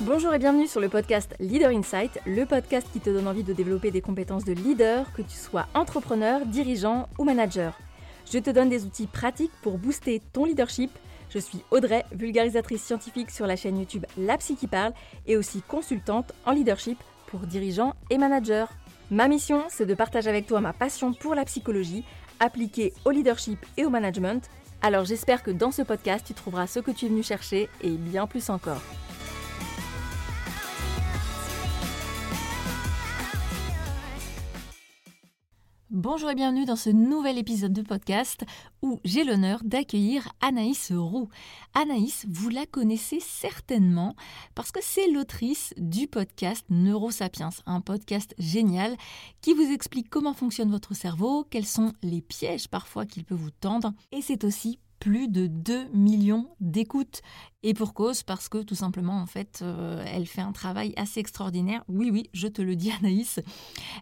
Bonjour et bienvenue sur le podcast Leader Insight, le podcast qui te donne envie de développer des compétences de leader, que tu sois entrepreneur, dirigeant ou manager. Je te donne des outils pratiques pour booster ton leadership. Je suis Audrey, vulgarisatrice scientifique sur la chaîne YouTube La Psy qui parle et aussi consultante en leadership pour dirigeants et managers. Ma mission, c'est de partager avec toi ma passion pour la psychologie appliquée au leadership et au management. Alors j'espère que dans ce podcast, tu trouveras ce que tu es venu chercher et bien plus encore. Bonjour et bienvenue dans ce nouvel épisode de podcast où j'ai l'honneur d'accueillir Anaïs Roux. Anaïs, vous la connaissez certainement parce que c'est l'autrice du podcast Neurosapiens, un podcast génial qui vous explique comment fonctionne votre cerveau, quels sont les pièges parfois qu'il peut vous tendre et c'est aussi plus de 2 millions d'écoutes. Et pour cause, parce que tout simplement, en fait, euh, elle fait un travail assez extraordinaire. Oui, oui, je te le dis, Anaïs.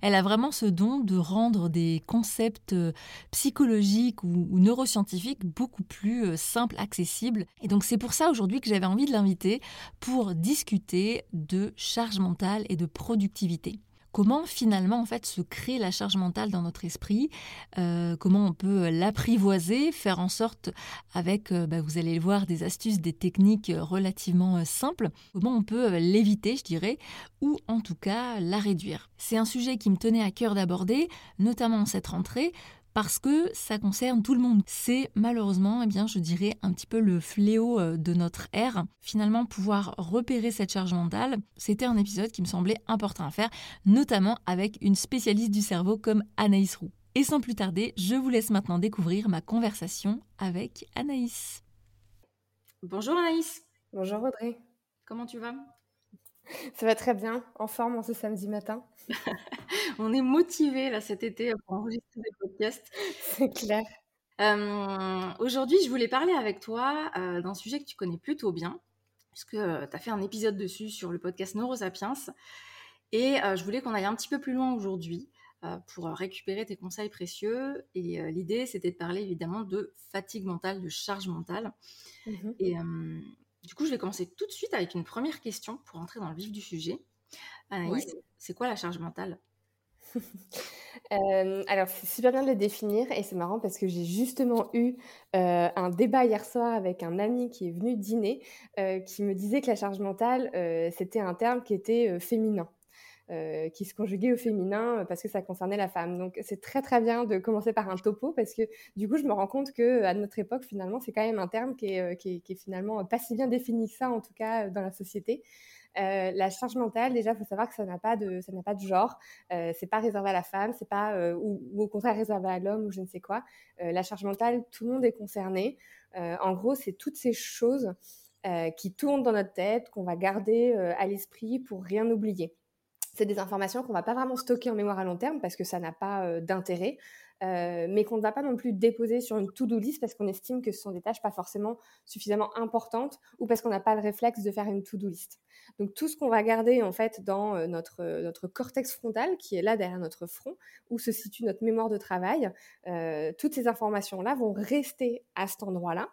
Elle a vraiment ce don de rendre des concepts euh, psychologiques ou, ou neuroscientifiques beaucoup plus euh, simples, accessibles. Et donc, c'est pour ça aujourd'hui que j'avais envie de l'inviter pour discuter de charge mentale et de productivité comment finalement en fait se crée la charge mentale dans notre esprit, euh, comment on peut l'apprivoiser, faire en sorte avec, euh, bah, vous allez le voir, des astuces, des techniques relativement euh, simples, comment on peut l'éviter, je dirais, ou en tout cas la réduire. C'est un sujet qui me tenait à cœur d'aborder, notamment en cette rentrée, parce que ça concerne tout le monde. C'est malheureusement, eh bien, je dirais, un petit peu le fléau euh, de notre ère. Finalement, pouvoir repérer cette charge mentale, c'était un épisode qui me semblait important à faire, notamment avec une spécialiste du cerveau comme Anaïs Roux. Et sans plus tarder, je vous laisse maintenant découvrir ma conversation avec Anaïs. Bonjour Anaïs. Bonjour Audrey. Comment tu vas? Ça va très bien, en forme en ce samedi matin. On est motivé là cet été pour enregistrer des podcasts. C'est clair. Euh, aujourd'hui, je voulais parler avec toi euh, d'un sujet que tu connais plutôt bien, puisque euh, tu as fait un épisode dessus sur le podcast Neurosapiens. Et je voulais qu'on aille un petit peu plus loin aujourd'hui pour récupérer tes conseils précieux. Et l'idée, c'était de parler évidemment de fatigue mentale, de charge mentale. Mmh et du coup, je vais commencer tout de suite avec une première question pour entrer dans le vif du sujet. Anaïs, c'est quoi la charge mentale? Euh, alors, c'est super bien de le définir et c'est marrant parce que j'ai justement eu euh, un débat hier soir avec un ami qui est venu dîner euh, qui me disait que la charge mentale, c'était un terme qui était féminin. Euh, qui se conjuguait au féminin euh, parce que ça concernait la femme. Donc c'est très très bien de commencer par un topo parce que du coup je me rends compte que à notre époque finalement c'est quand même un terme qui est, euh, finalement pas si bien défini que ça en tout cas dans la société. La charge mentale, déjà, faut savoir que ça n'a pas de, ça n'a pas de genre. Euh, c'est pas réservé à la femme, c'est pas ou, au contraire réservé à l'homme ou je ne sais quoi. la charge mentale, tout le monde est concerné. en gros, c'est toutes ces choses qui tournent dans notre tête qu'on va garder à l'esprit pour rien oublier c'est des informations qu'on va pas vraiment stocker en mémoire à long terme parce que ça n'a pas euh, d'intérêt, euh, mais qu'on ne va pas non plus déposer sur une to-do list parce qu'on estime que ce sont des tâches pas forcément suffisamment importantes ou parce qu'on n'a pas le réflexe de faire une to-do list. Donc tout ce qu'on va garder en fait dans euh, notre notre cortex frontal qui est là derrière notre front où se situe notre mémoire de travail, toutes ces informations là vont rester à cet endroit-là.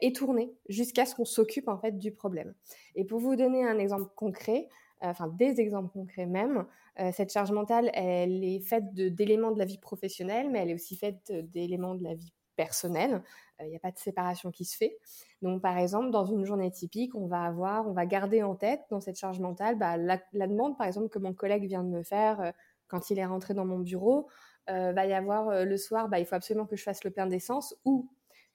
et tourner jusqu'à ce qu'on s'occupe en fait du problème. Et pour vous donner un exemple concret, enfin des exemples concrets même. Euh, cette charge mentale, elle est faite d'éléments de, la vie professionnelle, mais elle est aussi faite d'éléments de la vie personnelle. Il n'y a pas de séparation qui se fait. Donc, par exemple, dans une journée typique, on va avoir, on va garder en tête dans cette charge mentale bah, la, demande, par exemple, que mon collègue vient de me faire euh, quand il est rentré dans mon bureau. Euh, va y avoir euh, le soir, bah, il faut absolument que je fasse le plein d'essence ou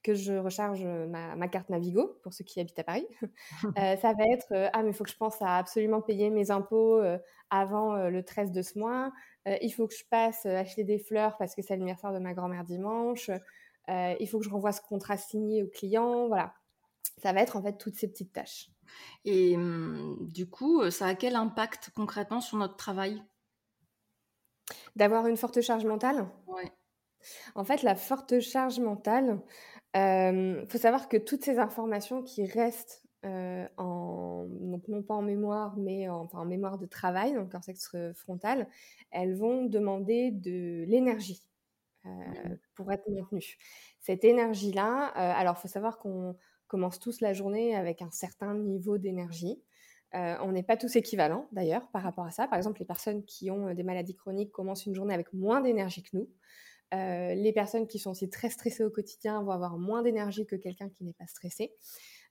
que je recharge ma, ma, carte Navigo pour ceux qui habitent à Paris. euh, ça va être euh, ah mais il faut que je pense à absolument payer mes impôts euh, avant euh, le 13 de ce mois. il faut que je passe acheter des fleurs parce que c'est l'anniversaire de ma grand-mère dimanche. il faut que je renvoie ce contrat signé au client. Voilà, ça va être en fait toutes ces petites tâches. Et hum, du coup, ça a quel impact concrètement sur notre travail? D'avoir une forte charge mentale? Ouais. En fait, la forte charge mentale, il euh, faut savoir que toutes ces informations qui restent euh, en, donc non pas en mémoire, mais en, enfin en mémoire de travail, dans le cortex frontal, elles vont demander de l'énergie euh, pour être maintenues. Cette énergie-là, euh, alors faut savoir qu'on commencent tous la journée avec un certain niveau d'énergie. on n'est pas tous équivalents d'ailleurs par rapport à ça. Par exemple, les personnes qui ont des maladies chroniques commencent une journée avec moins d'énergie que nous. Les personnes qui sont aussi très stressées au quotidien vont avoir moins d'énergie que quelqu'un qui n'est pas stressé.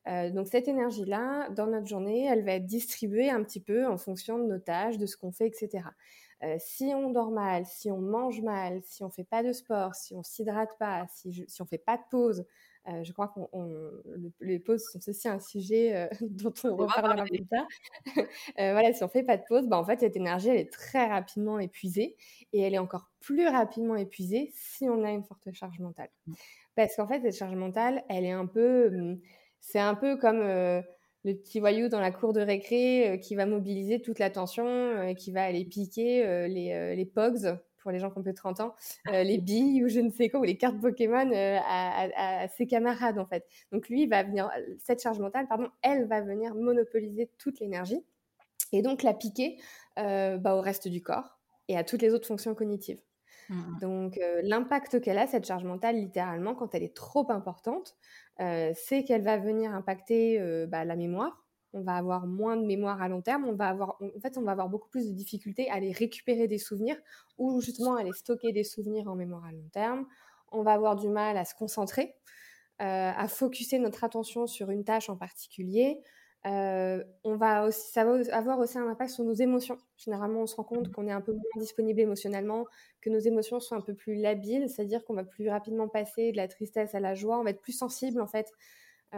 donc cette énergie-là, dans notre journée, elle va être distribuée un petit peu en fonction de nos tâches, de ce qu'on fait, etc. si on dort mal, si on mange mal, si on fait pas de sport, si on s'hydrate pas, si, si on fait pas de pause, je crois que les pauses sont aussi un sujet dont on, reparlera plus tard. voilà, si on fait pas de pause, bah, en fait, cette énergie, elle est très rapidement épuisée et elle est encore plus rapidement épuisée si on a une forte charge mentale. Mmh. Parce qu'en fait, cette charge mentale, elle est un peu, mmh, c'est un peu comme le petit voyou dans la cour de récré qui va mobiliser toute l'attention et qui va aller piquer les, les pogs pour les gens qui ont plus de 30 ans, euh, les billes ou je ne sais quoi, ou les cartes Pokémon euh, à, ses camarades en fait. Donc lui, va venir, cette charge mentale, pardon, elle va venir monopoliser toute l'énergie et donc la piquer euh, bah, au reste du corps et à toutes les autres fonctions cognitives. Mmh. Donc l'impact qu'elle a, cette charge mentale, littéralement, quand elle est trop importante, c'est qu'elle va venir impacter bah, la mémoire, on va avoir moins de mémoire à long terme, on va avoir, en fait, on va avoir beaucoup plus de difficultés à aller récupérer des souvenirs ou justement à aller stocker des souvenirs en mémoire à long terme. On va avoir du mal à se concentrer, euh, à focuser notre attention sur une tâche en particulier. Euh, on va aussi, ça va avoir aussi un impact sur nos émotions. Généralement, on se rend compte qu'on est un peu moins disponible émotionnellement, que nos émotions sont un peu plus labiles, c'est-à-dire qu'on va plus rapidement passer de la tristesse à la joie, on va être plus sensible en fait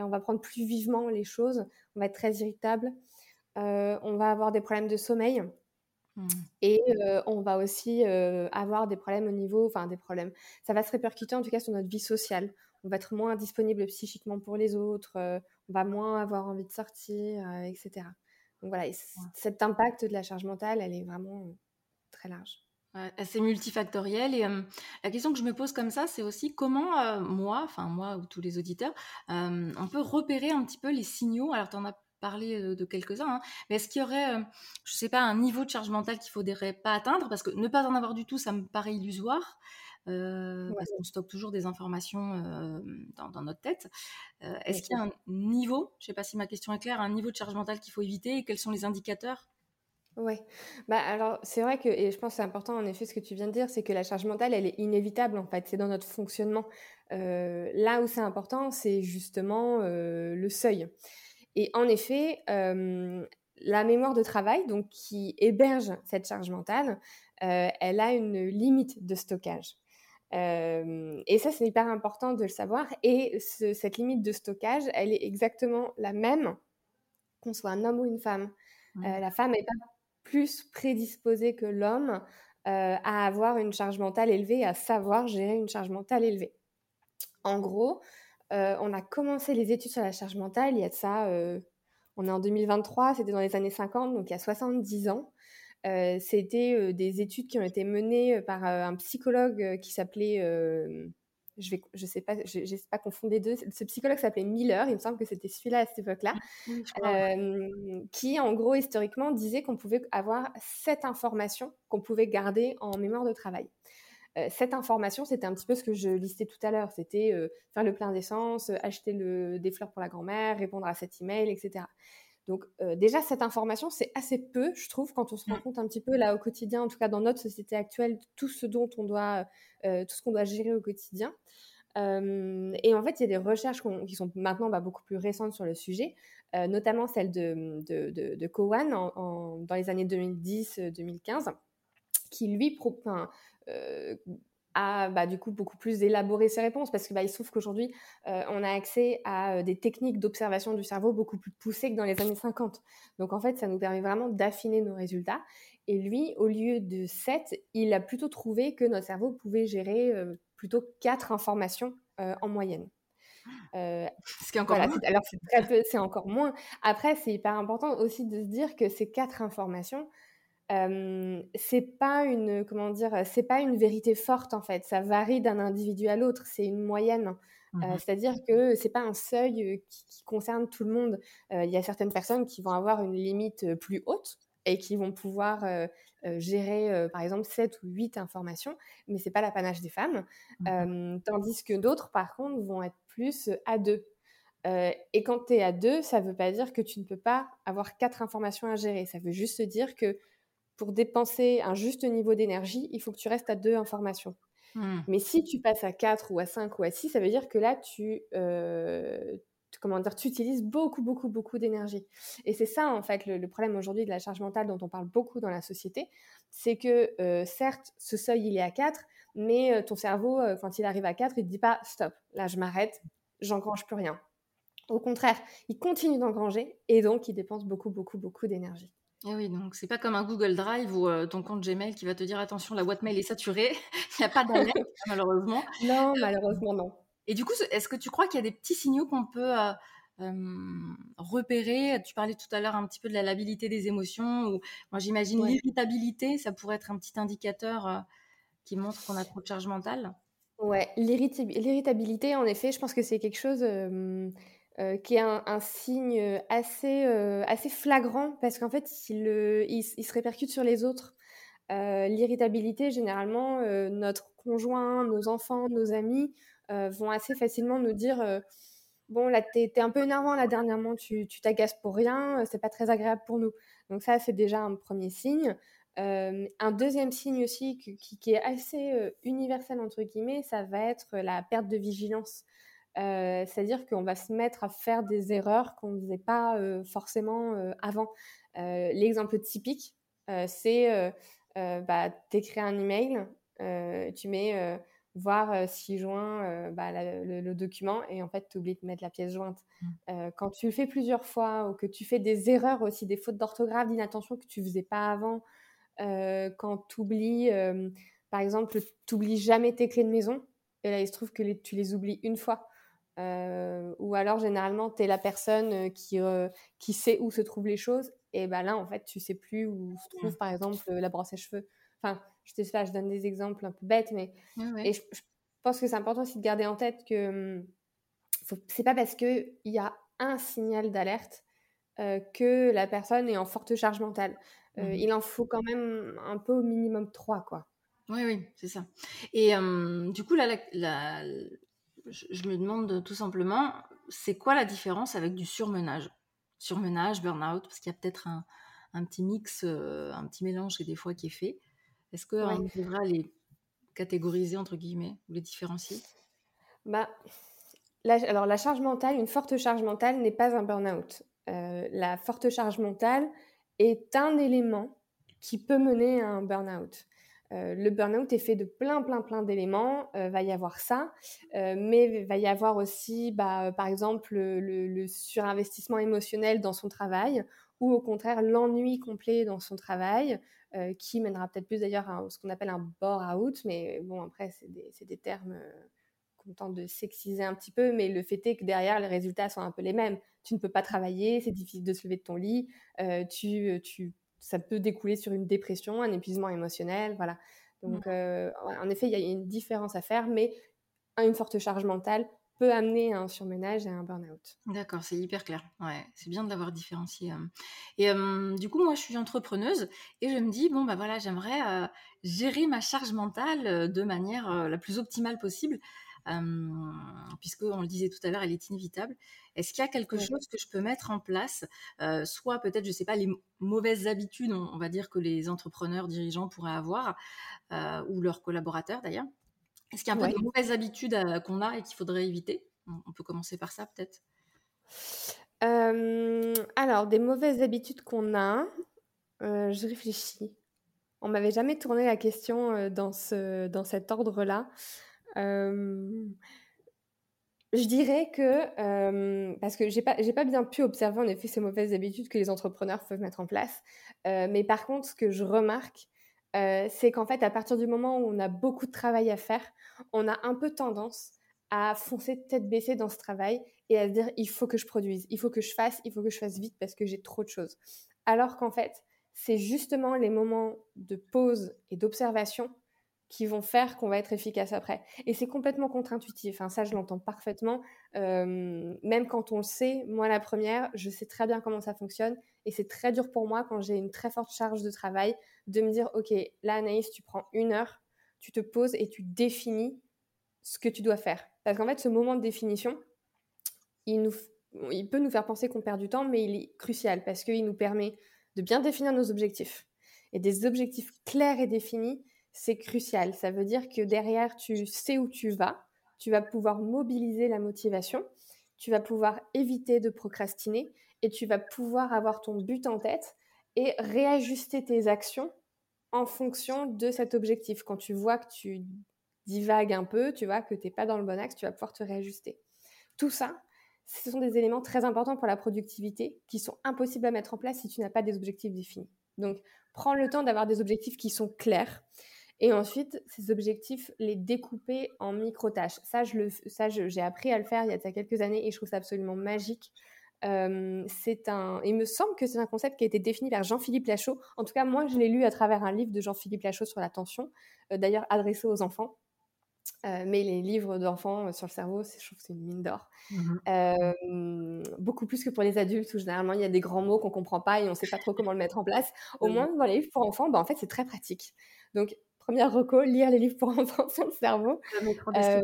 on va prendre plus vivement les choses, on va être très irritable, euh, on va avoir des problèmes de sommeil. Mmh. Et euh, on va aussi avoir des problèmes au niveau, enfin des problèmes. Ça va se répercuter en tout cas sur notre vie sociale. On va être moins disponible psychiquement pour les autres, on va moins avoir envie de sortir, etc. Donc voilà, cet impact de la charge mentale, elle est vraiment très large assez multifactoriel. Et la question que je me pose comme ça, c'est aussi comment moi, enfin moi ou tous les auditeurs, on peut repérer un petit peu les signaux. Alors, tu en as parlé de quelques-uns, hein, mais est-ce qu'il y aurait, je sais pas, un niveau de charge mentale qu'il faudrait pas atteindre? Parce que ne pas en avoir du tout, ça me paraît illusoire. Parce qu'on stocke toujours des informations dans, notre tête. est-ce qu'il y a un niveau, je sais pas si ma question est claire, un niveau de charge mentale qu'il faut éviter et quels sont les indicateurs oui, bah alors c'est vrai que, et je pense que c'est important en effet ce que tu viens de dire, c'est que la charge mentale, elle est inévitable en fait, c'est dans notre fonctionnement. Euh, là où c'est important, c'est justement euh, le seuil. Et en effet, euh, la mémoire de travail, donc qui héberge cette charge mentale, elle a une limite de stockage. et ça, c'est hyper important de le savoir. Et cette limite de stockage, elle est exactement la même qu'on soit un homme ou une femme. la femme n'est pas plus prédisposé que l'homme euh, à avoir une charge mentale élevée, à savoir gérer une charge mentale élevée. En gros, euh, on a commencé les études sur la charge mentale il y a de ça, euh, on est en 2023, c'était dans les années 50, donc il y a 70 ans. c'était des études qui ont été menées par un psychologue qui s'appelait je vais, je sais pas, je, sais pas confondre les deux. Ce psychologue s'appelait Miller, il me semble que c'était celui-là à cette époque-là, euh, qui en gros historiquement disait qu'on pouvait avoir cette information qu'on pouvait garder en mémoire de travail. Euh, cette information, c'était un petit peu ce que je listais tout à l'heure. C'était euh, faire le plein d'essence, acheter le, des fleurs pour la grand-mère, répondre à cet email, etc. Donc déjà, cette information, c'est assez peu, je trouve, quand on se rend mmh. compte un petit peu là au quotidien, en tout cas dans notre société actuelle, tout ce dont on doit, tout ce qu'on doit gérer au quotidien. et en fait, il y a des recherches qui sont maintenant bah, beaucoup plus récentes sur le sujet, notamment celle de, de, de, Cowan dans les années 2010-2015, qui lui a bah, du coup beaucoup plus élaboré ses réponses parce que bah, il se trouve qu'aujourd'hui euh, on a accès à euh, des techniques d'observation du cerveau beaucoup plus poussées que dans les années 50. Donc en fait ça nous permet vraiment d'affiner nos résultats. Et lui, au lieu de 7, il a plutôt trouvé que notre cerveau pouvait gérer euh, plutôt 4 informations en moyenne. Ce qui est encore moins. Alors c'est très peu, c'est encore moins. Après c'est hyper important aussi de se dire que ces 4 informations, c'est pas une comment dire c'est pas une vérité forte en fait. Ça varie d'un individu à l'autre c'est une moyenne. Mmh c'est-à-dire que c'est pas un seuil qui, concerne tout le monde. Il y a certaines personnes qui vont avoir une limite plus haute et qui vont pouvoir gérer par exemple 7 ou 8 informations mais c'est pas l'apanage des femmes. Mmh tandis que d'autres par contre vont être plus à deux. Et quand tu es à deux, ça ne veut pas dire que tu ne peux pas avoir quatre informations à gérer. Ça veut juste dire que pour dépenser un juste niveau d'énergie, il faut que tu restes à deux informations. Mmh. Mais si tu passes à 4 ou à 5 ou à 6, ça veut dire que là, tu, comment dire, tu utilises beaucoup, beaucoup, beaucoup d'énergie. Et c'est ça, en fait, le, problème aujourd'hui de la charge mentale dont on parle beaucoup dans la société. C'est que, certes, ce seuil, il est à 4, mais ton cerveau, quand il arrive à 4, il ne dit pas stop, là, je m'arrête, j'engrange plus rien. Au contraire, il continue d'engranger et donc il dépense beaucoup, beaucoup, beaucoup d'énergie. Et eh oui, donc c'est pas comme un Google Drive ou ton compte Gmail qui va te dire attention, la boîte mail est saturée, il n'y a pas d'alerte malheureusement. Non, malheureusement non. Et du coup, est-ce que tu crois qu'il y a des petits signaux qu'on peut repérer? Tu parlais tout à l'heure un petit peu de la labilité des émotions, ou moi j'imagine l'irritabilité, ça pourrait être un petit indicateur qui montre qu'on a trop de charge mentale. Ouais, l'irritabilité, en effet, je pense que c'est quelque chose qui est un, signe assez, assez flagrant parce qu'en fait, il, se répercute sur les autres. L'irritabilité, généralement, notre conjoint, nos enfants, nos amis euh, vont assez facilement nous dire euh, bon là t'es es un peu énervant là dernièrement tu t'agaces pour rien euh, c'est pas très agréable pour nous. Donc ça c'est déjà un premier signe. Un deuxième signe aussi qui, est assez universel entre guillemets ça va être la perte de vigilance c'est à dire qu'on va se mettre à faire des erreurs qu'on ne faisait pas forcément avant l'exemple typique c'est bah, t'écris un email tu mets voir s'il joint bah, le, document et en fait tu oublies de mettre la pièce jointe. Mmh. quand tu le fais plusieurs fois ou que tu fais des erreurs aussi, des fautes d'orthographe, d'inattention que tu faisais pas avant, quand tu oublies, par exemple, tu oublies jamais tes clés de maison et là il se trouve que tu les oublies une fois. Ou alors généralement tu es la personne qui, qui sait où se trouvent les choses et bah là en fait tu sais plus où se trouve mmh. par exemple la brosse à cheveux. Enfin, je te sais je donne des exemples un peu bêtes, mais Et je, pense que c'est important aussi de garder en tête que hum, c'est pas parce qu'il y a un signal d'alerte euh, que la personne est en forte charge mentale. Euh, mmh il en faut quand même un peu au minimum trois, quoi. Oui, oui, c'est ça. Et du coup, là, je, me demande tout simplement, c'est quoi la différence avec du surmenage? Surmenage, burn-out, parce qu'il y a peut-être un, un, petit mix, euh, un petit mélange des fois qui est fait. Est-ce qu'on ouais. devrait les catégoriser, entre guillemets, ou les différencier? Bah, Alors, la charge mentale, une forte charge mentale n'est pas un burn-out. Euh, la forte charge mentale est un élément qui peut mener à un burn-out. Euh, le burn-out est fait de plein, plein, plein d'éléments. Euh, va y avoir ça, euh, mais va y avoir aussi, bah, par exemple, le, surinvestissement émotionnel dans son travail, ou au contraire l'ennui complet dans son travail, qui mènera peut-être plus d'ailleurs à ce qu'on appelle un bore-out, mais bon, après, c'est des, des, termes qu'on tente de sexiser un petit peu, mais le fait est que derrière, les résultats sont un peu les mêmes. Tu ne peux pas travailler, c'est difficile de se lever de ton lit, tu, tu, ça peut découler sur une dépression, un épuisement émotionnel, voilà. Donc, mmh. en effet, il y a une différence à faire, mais une forte charge mentale peut amener à un surmenage et à un burn-out. D'accord, c'est hyper clair. Ouais, c'est bien de l'avoir différencié. Hein. Et du coup, moi, je suis entrepreneuse et je me dis, bon, bah voilà, j'aimerais gérer ma charge mentale de manière la plus optimale possible, puisque, on le disait tout à l'heure, elle est inévitable. Est-ce qu'il y a quelque chose que je peux mettre en place, soit peut-être, je ne sais pas, les mauvaises habitudes, on, va dire, que les entrepreneurs, dirigeants pourraient avoir, ou leurs collaborateurs d'ailleurs? Est-ce qu'il y a un peu de mauvaises habitudes euh, qu'on a et qu'il faudrait éviter? On, peut commencer par ça peut-être Alors, des mauvaises habitudes qu'on a, euh, je réfléchis. On m'avait jamais tourné la question euh, dans, ce, dans cet ordre-là. Je dirais que, parce que j'ai pas, pas bien pu observer en effet ces mauvaises habitudes que les entrepreneurs peuvent mettre en place, mais par contre, ce que je remarque, euh, c'est qu'en fait, à partir du moment où on a beaucoup de travail à faire, on a un peu tendance à foncer tête baissée dans ce travail et à se dire il faut que je produise, il faut que je fasse, il faut que je fasse vite parce que j'ai trop de choses. Alors qu'en fait, c'est justement les moments de pause et d'observation qui vont faire qu'on va être efficace après. Et c'est complètement contre-intuitif, hein. ça je l'entends parfaitement. Même quand on le sait, moi la première, je sais très bien comment ça fonctionne et c'est très dur pour moi quand j'ai une très forte charge de travail de me dire, ok, là Anaïs, tu prends une heure, tu te poses et tu définis ce que tu dois faire. Parce qu'en fait, ce moment de définition, il peut nous faire penser qu'on perd du temps, mais il est crucial parce qu'il nous permet de bien définir nos objectifs. Et des objectifs clairs et définis, c'est crucial. Ça veut dire que derrière, tu sais où tu vas, tu vas pouvoir mobiliser la motivation, tu vas pouvoir éviter de procrastiner et tu vas pouvoir avoir ton but en tête et réajuster tes actions en fonction de cet objectif. Quand tu vois que tu divagues un peu, tu vois que tu n'es pas dans le bon axe, tu vas pouvoir te réajuster. Tout ça, ce sont des éléments très importants pour la productivité qui sont impossibles à mettre en place si tu n'as pas des objectifs définis. Donc, prends le temps d'avoir des objectifs qui sont clairs. Et ensuite, ces objectifs, les découper en micro-tâches. Ça, j'ai appris à le faire il y a quelques années et je trouve ça absolument magique. Euh, c'est un, il me semble que c'est un concept qui a été défini par Jean-Philippe Lachaud. En tout cas, moi, je l'ai lu à travers un livre de Jean-Philippe Lachaud sur l'attention, euh, d'ailleurs adressé aux enfants. Euh, mais les livres d'enfants sur le cerveau, je trouve que c'est une mine d'or. Mmh beaucoup plus que pour les adultes, où généralement il y a des grands mots qu'on comprend pas et on ne sait pas trop comment le mettre en place. Au moins, dans les livres pour enfants, bah, en fait, c'est très pratique. Donc, première reco, lire les livres pour enfants sur le cerveau. Euh,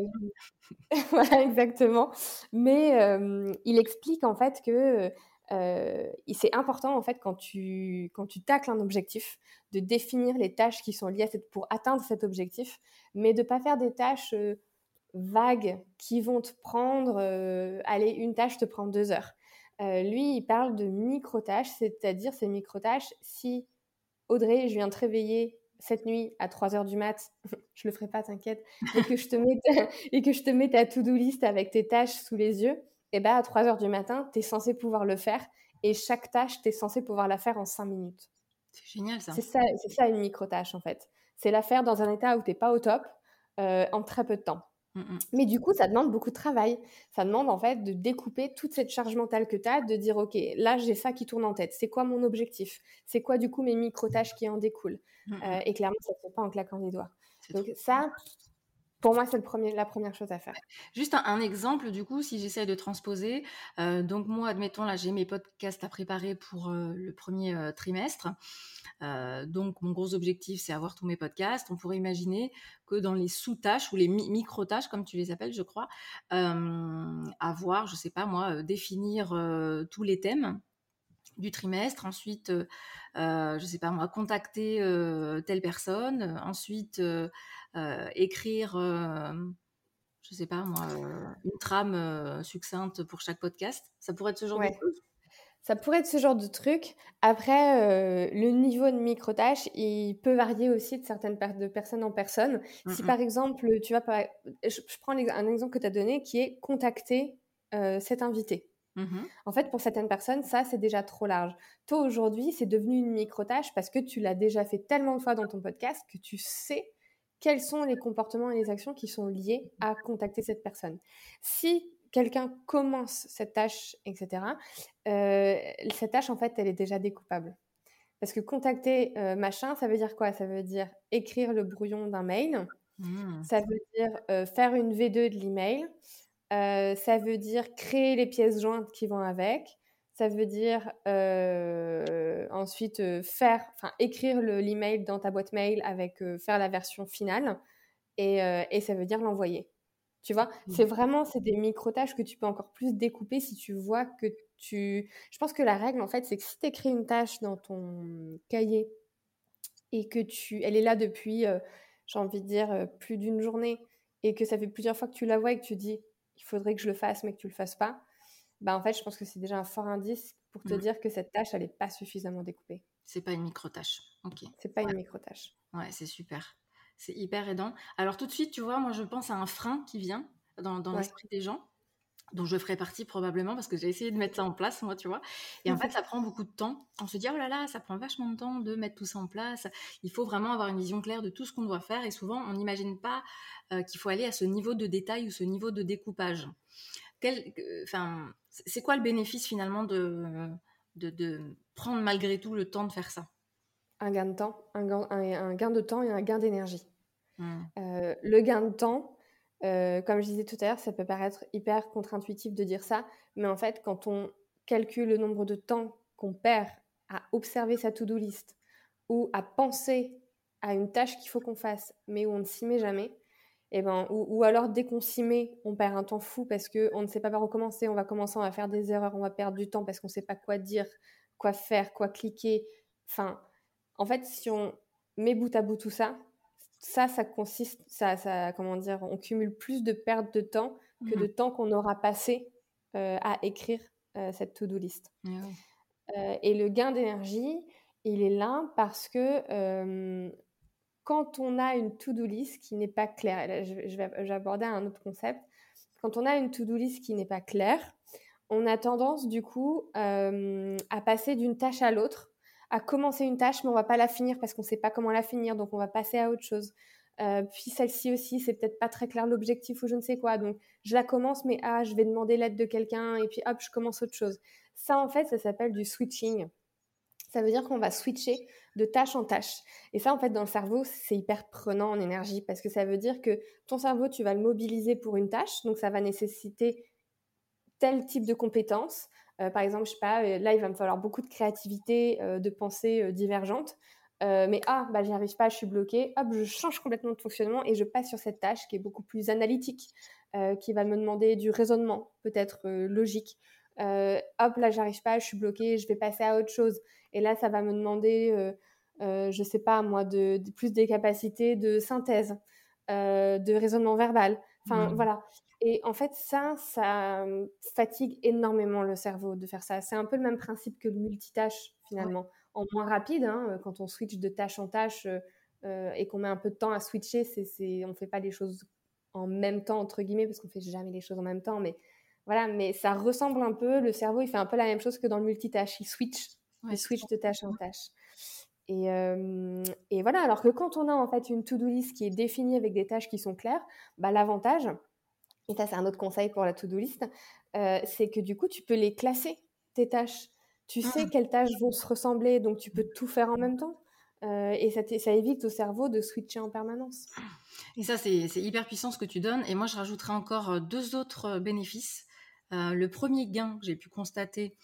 voilà, exactement. Mais euh, il explique en fait que euh, c'est important en fait quand tu, quand tu tacles un objectif de définir les tâches qui sont liées à cette, pour atteindre cet objectif, mais de ne pas faire des tâches vagues qui vont te prendre, allez, une tâche te prend deux heures. lui, il parle de micro-tâches, c'est-à-dire ces micro-tâches, si Audrey, je viens te réveiller cette nuit à 3 heures du mat, je le ferai pas, t'inquiète, et que je te mette, et que je te mette ta to-do list avec tes tâches sous les yeux, et eh ben à 3 heures du matin, tu es censé pouvoir le faire et chaque tâche, tu es censé pouvoir la faire en 5 minutes. C'est génial ça. C'est ça, c'est ça une micro-tâche en fait. C'est la faire dans un état où tu n'es pas au top euh, en très peu de temps. Mmh, mmh. Mais du coup, ça demande beaucoup de travail. Ça demande en fait de découper toute cette charge mentale que tu as, de dire, OK, là, j'ai ça qui tourne en tête. C'est quoi mon objectif? C'est quoi du coup mes micro-tâches qui en découlent? Mmh, euh, Et clairement, ça ne se fait pas en claquant des doigts. Donc ça, pour moi, c'est la première chose à faire. Juste un, exemple, du coup, si j'essaie de transposer. Euh, donc moi, admettons, là, j'ai mes podcasts à préparer pour euh, le premier trimestre. donc mon gros objectif, c'est avoir tous mes podcasts. On pourrait imaginer que dans les sous-tâches ou les micro-tâches, comme tu les appelles, je crois, avoir, je sais pas moi, définir tous les thèmes du trimestre, ensuite, euh, euh, je sais pas moi, contacter telle personne, ensuite écrire, je sais pas moi, une trame succincte pour chaque podcast. Ça pourrait être ce genre de choses? Ça pourrait être ce genre de truc. Après, le niveau de micro-tâches, il peut varier aussi de certaines de personnes en personne. Mmh si par exemple, tu vois, je, prends un exemple que tu as donné qui est contacter cet invité. Mmh en fait, pour certaines personnes, ça, c'est déjà trop large. Toi, aujourd'hui, c'est devenu une micro-tâche parce que tu l'as déjà fait tellement de fois dans ton podcast que tu sais quels sont les comportements et les actions qui sont liés à contacter cette personne. Si quelqu'un commence cette tâche, etc., euh, cette tâche, en fait, elle est déjà découpable. Parce que contacter euh, machin, ça veut dire quoi? Ça veut dire écrire le brouillon d'un mail, mmh. ça veut dire euh, faire une V2 de l'email, ça veut dire créer les pièces jointes qui vont avec. Ça veut dire euh, ensuite euh, faire, enfin écrire l'email dans ta boîte mail avec faire la version finale et, et ça veut dire l'envoyer. Tu vois, mmh. c'est vraiment c'est des micro tâches que tu peux encore plus découper si tu vois que tu. Je pense que la règle en fait, c'est que si tu écris une tâche dans ton cahier et que tu, elle est là depuis, j'ai envie de dire plus d'une journée et que ça fait plusieurs fois que tu la vois et que tu dis il faudrait que je le fasse, mais que tu le fasses pas, bah en fait, je pense que c'est déjà un fort indice pour te mmh. dire que cette tâche, elle n'est pas suffisamment découpée. C'est pas une micro-tâche. Ok. C'est pas une micro-tâche. Ouais, c'est super. C'est hyper aidant. Alors tout de suite, tu vois, moi je pense à un frein qui vient dans, dans l'esprit des gens dont je ferai partie probablement parce que j'ai essayé de mettre ça en place, moi, tu vois. Et en fait, ça prend beaucoup de temps. On se dit, oh là là, ça prend vachement de temps de mettre tout ça en place. Il faut vraiment avoir une vision claire de tout ce qu'on doit faire. Et souvent, on n'imagine pas euh, qu'il faut aller à ce niveau de détail ou ce niveau de découpage. Quel, enfin, c'est quoi le bénéfice finalement de, de, prendre malgré tout le temps de faire ça? Un gain de temps, un gain, un, gain de temps et un gain d'énergie. Mmh. Euh, le gain de temps, euh, comme je disais tout à l'heure, ça peut paraître hyper contre-intuitif de dire ça, mais en fait, quand on calcule le nombre de temps qu'on perd à observer sa to-do list ou à penser à une tâche qu'il faut qu'on fasse, mais où on ne s'y met jamais, et eh ben, ou, alors dès qu'on s'y met, on perd un temps fou parce qu'on ne sait pas par où commencer, on va commencer, on va faire des erreurs, on va perdre du temps parce qu'on ne sait pas quoi dire, quoi faire, quoi cliquer. Enfin, en fait, si on met bout à bout tout ça, ça, ça consiste, ça, ça, comment dire, on cumule plus de pertes de temps que de mmh. temps qu'on aura passé euh, à écrire euh, cette to-do list. Ah euh, et le gain d'énergie, il est là parce que quand on a une to-do list qui n'est pas claire, je, vais, un autre concept, quand on a une to-do list qui n'est pas claire, on a tendance du coup euh, à passer d'une tâche à l'autre, à commencer une tâche mais on va pas la finir parce qu'on ne sait pas comment la finir, donc on va passer à autre chose. Euh, puis celle-ci aussi, c'est peut-être pas très clair l'objectif ou je ne sais quoi, donc je la commence mais ah, je vais demander l'aide de quelqu'un et puis hop, je commence autre chose. Ça en fait, ça s'appelle du switching ça veut dire qu'on va switcher de tâche en tâche. Et ça, en fait, dans le cerveau, c'est hyper prenant en énergie parce que ça veut dire que ton cerveau, tu vas le mobiliser pour une tâche, donc ça va nécessiter tel type de compétences. Euh, par exemple, je sais pas, euh, là, il va me falloir beaucoup de créativité, euh, de pensée divergente. mais ah, bah, j'y arrive pas, je suis bloquée. Hop, je change complètement de fonctionnement et je passe sur cette tâche qui est beaucoup plus analytique, qui va me demander du raisonnement, peut-être logique. hop, là, j'arrive pas, je suis bloquée, je vais passer à autre chose. Et là, ça va me demander, euh, euh, je sais pas moi, de, plus des capacités de synthèse, euh, de raisonnement verbal. Enfin, mmh. voilà. Et en fait, ça, ça fatigue énormément le cerveau de faire ça. C'est un peu le même principe que le multitâche, finalement. En moins rapide, hein, quand on switch de tâche en tâche et qu'on met un peu de temps à switcher, c'est, on ne fait pas les choses en même temps, entre guillemets, parce qu'on fait jamais les choses en même temps. Mais voilà, mais ça ressemble un peu, le cerveau, il fait un peu la même chose que dans le multitâche. Il switch ouais, switch de tâche en tâche. Et, et, voilà, alors que quand on a en fait une to-do list qui est définie avec des tâches qui sont claires, bah, l'avantage, et ça c'est un autre conseil pour la to-do list, euh, c'est que du coup tu peux les classer, tes tâches. Tu sais mmh. quelles tâches vont se ressembler, donc tu peux tout faire en même temps. Euh, et ça, ça, évite au cerveau de switcher en permanence. Et ça, c'est hyper puissant ce que tu donnes. Et moi, je rajouterai encore deux autres bénéfices. Le premier gain que j'ai pu constater,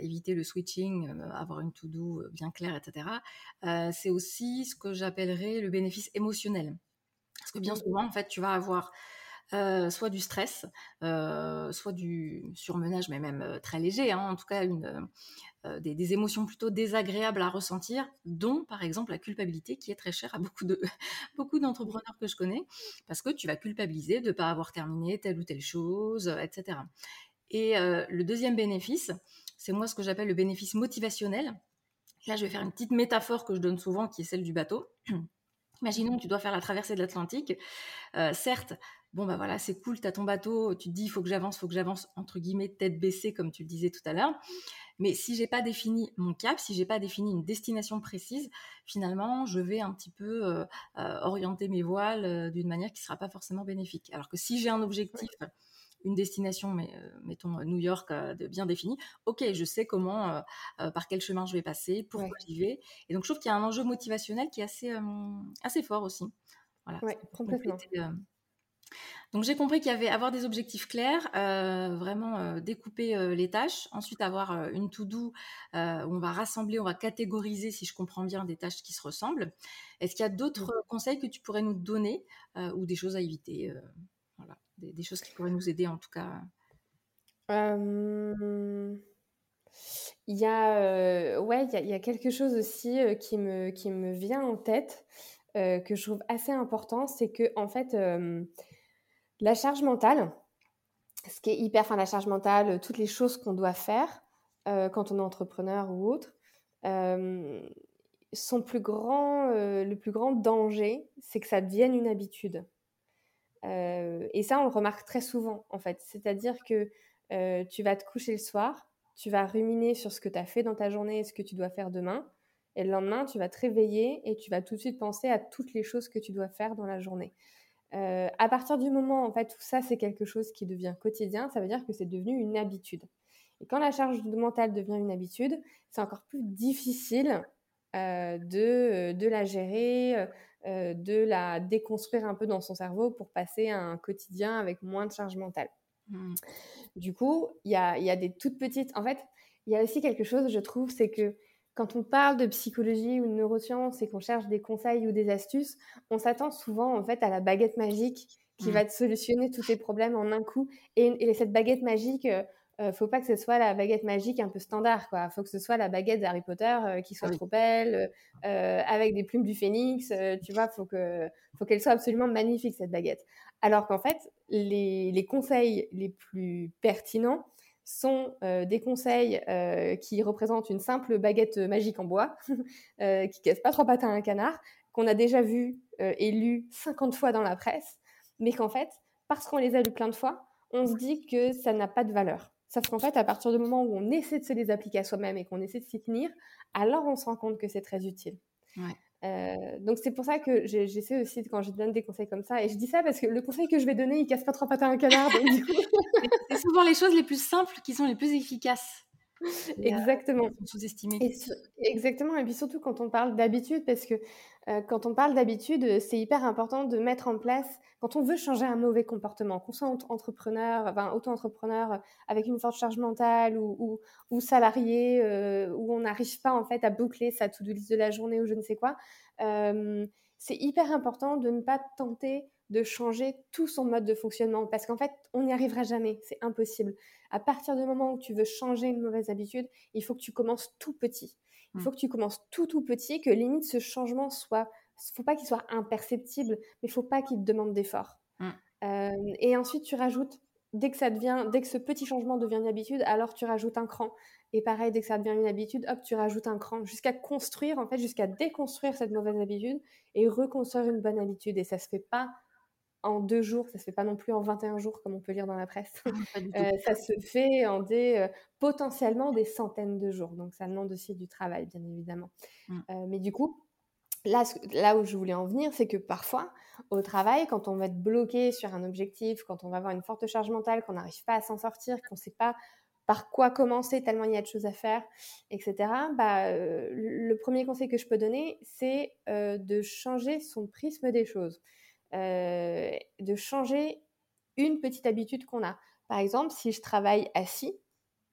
éviter le switching, euh, avoir une to-do euh, bien claire, etc. Euh, c'est aussi ce que j'appellerais le bénéfice émotionnel. Parce que bien souvent, en fait, tu vas avoir soit du stress, soit du surmenage, mais même très léger, hein, en tout cas une, des, émotions plutôt désagréables à ressentir, dont par exemple la culpabilité qui est très chère à beaucoup de beaucoup d'entrepreneurs que je connais, parce que tu vas culpabiliser de ne pas avoir terminé telle ou telle chose, etc. Et le deuxième bénéfice, c'est moi ce que j'appelle le bénéfice motivationnel. Là, je vais faire une petite métaphore que je donne souvent, qui est celle du bateau. Imaginons que tu dois faire la traversée de l'Atlantique. Euh, certes, bon bah voilà, c'est cool, tu as ton bateau, tu te dis il faut que j'avance, il faut que j'avance entre guillemets tête baissée comme tu le disais tout à l'heure. Mais si j'ai pas défini mon cap, si j'ai pas défini une destination précise, finalement, je vais un petit peu euh, euh, orienter mes voiles d'une manière qui sera pas forcément bénéfique. Alors que si j'ai un objectif une destination, mais, euh, mettons New York euh, de bien définie, ok, je sais comment, euh, par quel chemin je vais passer, pourquoi j'y vais. Et donc je trouve qu'il y a un enjeu motivationnel qui est assez, assez fort aussi. Voilà, complètement. Donc j'ai compris qu'il y avait avoir des objectifs clairs, vraiment découper les tâches, ensuite avoir une to-do où on va rassembler, on va catégoriser, si je comprends bien, des tâches qui se ressemblent. Est-ce qu'il y a d'autres mmh. conseils que tu pourrais nous donner ou des choses à éviter des, choses qui pourraient nous aider en tout cas Il y, a, ouais, y a, quelque chose aussi qui, me, qui me vient en tête, que je trouve assez important, c'est que en fait, la charge mentale, ce qui est hyper, enfin la charge mentale, toutes les choses qu'on doit faire quand on est entrepreneur ou autre, son plus grand, le plus grand danger, c'est que ça devienne une habitude. Euh, et ça, on le remarque très souvent, en fait. C'est-à-dire que euh, tu vas te coucher le soir, tu vas ruminer sur ce que tu as fait dans ta journée et ce que tu dois faire demain. Et le lendemain, tu vas te réveiller et tu vas tout de suite penser à toutes les choses que tu dois faire dans la journée. Euh, à partir du moment en fait où ça c'est quelque chose qui devient quotidien, ça veut dire que c'est devenu une habitude. Et quand la charge mentale devient une habitude, c'est encore plus difficile de, de, la gérer, euh, de la déconstruire un peu dans son cerveau pour passer à un quotidien avec moins de charge mentale. Mmh. Du coup, il y a, des toutes petites... En fait, il y a aussi quelque chose, je trouve, c'est que quand on parle de psychologie ou de neurosciences et qu'on cherche des conseils ou des astuces, on s'attend souvent en fait à la baguette magique qui mmh. va te solutionner tous tes problèmes en un coup. Et, cette baguette magique, euh, euh, faut pas que ce soit la baguette magique un peu standard, quoi. Faut que ce soit la baguette d'Harry Potter euh, qui soit trop belle, avec des plumes du phénix. tu vois, faut que, faut qu'elle soit absolument magnifique cette baguette. Alors qu'en fait, les, conseils les plus pertinents, sont des conseils qui représentent une simple baguette magique en bois, qui casse pas trois pattes à un canard, qu'on a déjà vu et lu 50 fois dans la presse, mais qu'en fait, parce qu'on les a lus plein de fois, on se dit que ça n'a pas de valeur. Sauf qu'en fait, à partir du moment où on essaie de se les appliquer à soi-même et qu'on essaie de s'y tenir, alors on se rend compte que c'est très utile. Euh, donc c'est pour ça que j'essaie aussi quand je donne des conseils comme ça, et je dis ça parce que le conseil que je vais donner, il casse pas trois pattes à un canard. c'est souvent les choses les plus simples qui sont les plus efficaces. Exactement. Sous-estimé. Exactement. Et puis surtout quand on parle d'habitude, parce que euh, quand on parle d'habitude, c'est hyper important de mettre en place, quand on veut changer un mauvais comportement, qu'on soit entrepreneur, enfin auto-entrepreneur avec une forte charge mentale ou, ou, salarié, euh, où on n'arrive pas en fait à boucler sa to-do list de la journée ou je ne sais quoi, euh, c'est hyper important de ne pas tenter de changer tout son mode de fonctionnement parce qu'en fait, on n'y arrivera jamais, c'est impossible. À partir du moment où tu veux changer une mauvaise habitude, il faut que tu commences tout petit. Il mmh. faut que tu commences tout tout petit, que limite ce changement soit, faut pas qu'il soit imperceptible, mais il faut pas qu'il te demande d'effort. Mmh. Euh, et ensuite tu rajoutes, dès que ça devient, dès que ce petit changement devient une habitude, alors tu rajoutes un cran. Et pareil, dès que ça devient une habitude, hop, tu rajoutes un cran, jusqu'à construire en fait, jusqu'à déconstruire cette mauvaise habitude et reconstruire une bonne habitude. Et ça se fait pas en deux jours, ça se fait pas non plus en 21 jours comme on peut lire dans la presse. Euh, ça se fait en des euh, potentiellement des centaines de jours. Donc ça demande aussi du travail, bien évidemment. Mmh. Euh, mais du coup, là, là où je voulais en venir, c'est que parfois, au travail, quand on va être bloqué sur un objectif, quand on va avoir une forte charge mentale, qu'on n'arrive pas à s'en sortir, qu'on ne sait pas par quoi commencer tellement il y a de choses à faire, etc. Bah, le premier conseil que je peux donner, c'est de changer son prisme des choses. Euh, de changer une petite habitude qu'on a. Par exemple, si je travaille assis,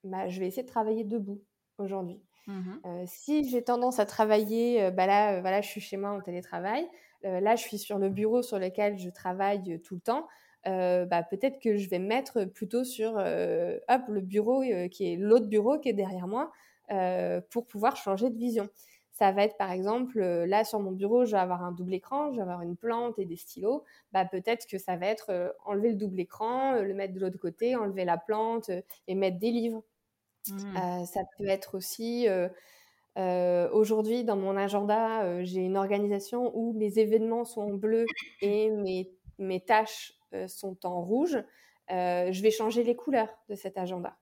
bah, je vais essayer de travailler debout aujourd'hui. Mmh euh, si j'ai tendance à travailler, euh, bah là, voilà, je suis chez moi en télétravail. là, je suis sur le bureau sur lequel je travaille tout le temps. bah, peut-être que je vais mettre plutôt sur hop, le bureau qui est l'autre bureau qui est derrière moi pour pouvoir changer de vision. Ça va être par exemple, euh, là sur mon bureau, je vais avoir un double écran, je vais avoir une plante et des stylos. Bah, peut-être que ça va être euh, enlever le double écran, euh, le mettre de l'autre côté, enlever la plante et mettre des livres. Mmh. ça peut être aussi, aujourd'hui dans mon agenda, j'ai une organisation où mes événements sont en bleu et mes, mes tâches sont en rouge. je vais changer les couleurs de cet agenda.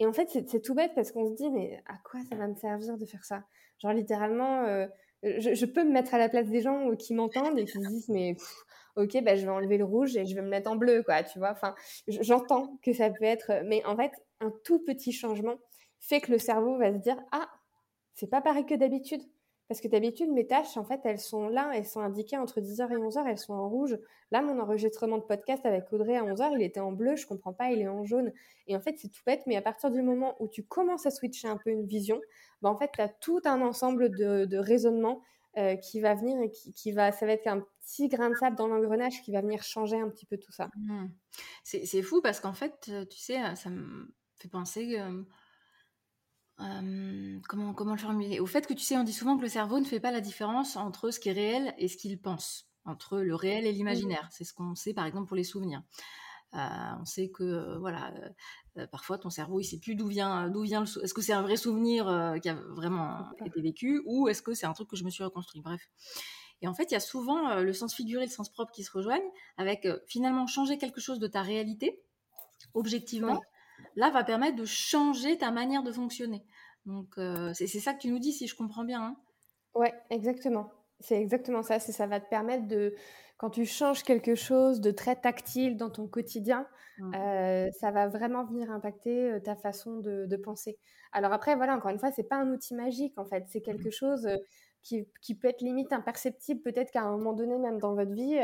Et en fait, c'est tout bête parce qu'on se dit, mais à quoi ça va me servir de faire ça? Genre, littéralement, euh, je, peux me mettre à la place des gens euh, qui m'entendent et qui se disent, mais ok, bah, je vais enlever le rouge et je vais me mettre en bleu, quoi, tu vois. Enfin, j'entends que ça peut être, mais en fait, un tout petit changement fait que le cerveau va se dire, ah, c'est pas pareil que d'habitude. Parce que d'habitude, mes tâches, en fait, elles sont là, elles sont indiquées entre 10h et 11h, elles sont en rouge. Là, mon enregistrement de podcast avec Audrey à 11h, il était en bleu, je comprends pas, il est en jaune. Et en fait, c'est tout bête, mais à partir du moment où tu commences à switcher un peu une vision, bah, en fait, tu as tout un ensemble de, raisonnements euh, qui va venir et qui, va, ça va être un petit grain de sable dans l'engrenage qui va venir changer un petit peu tout ça. Mmh. C'est fou parce qu'en fait, tu sais, ça me fait penser comment, comment le formuler? Au fait que tu sais, on dit souvent que le cerveau ne fait pas la différence entre ce qui est réel et ce qu'il pense, entre le réel et l'imaginaire. C'est ce qu'on sait par exemple pour les souvenirs. Euh, on sait que euh, voilà, euh, parfois ton cerveau il sait plus d'où vient d'où vient le est-ce que c'est un vrai souvenir qui a vraiment été vécu ou est-ce que c'est un truc que je me suis reconstruit? Bref. Et en fait, il y a souvent le sens figuré et le sens propre qui se rejoignent avec finalement changer quelque chose de ta réalité objectivement là va permettre de changer ta manière de fonctionner. Donc euh, c'est ça que tu nous dis si je comprends bien. Hein ouais, exactement. C'est exactement ça. C'est ça va te permettre de quand tu changes quelque chose de très tactile dans ton quotidien, mmh. euh, ça va vraiment venir impacter euh, ta façon de, penser. Alors après, voilà, encore une fois, c'est pas un outil magique en fait. C'est quelque mmh. chose qui, qui, peut être limite imperceptible. Peut-être qu'à un moment donné, même dans votre vie,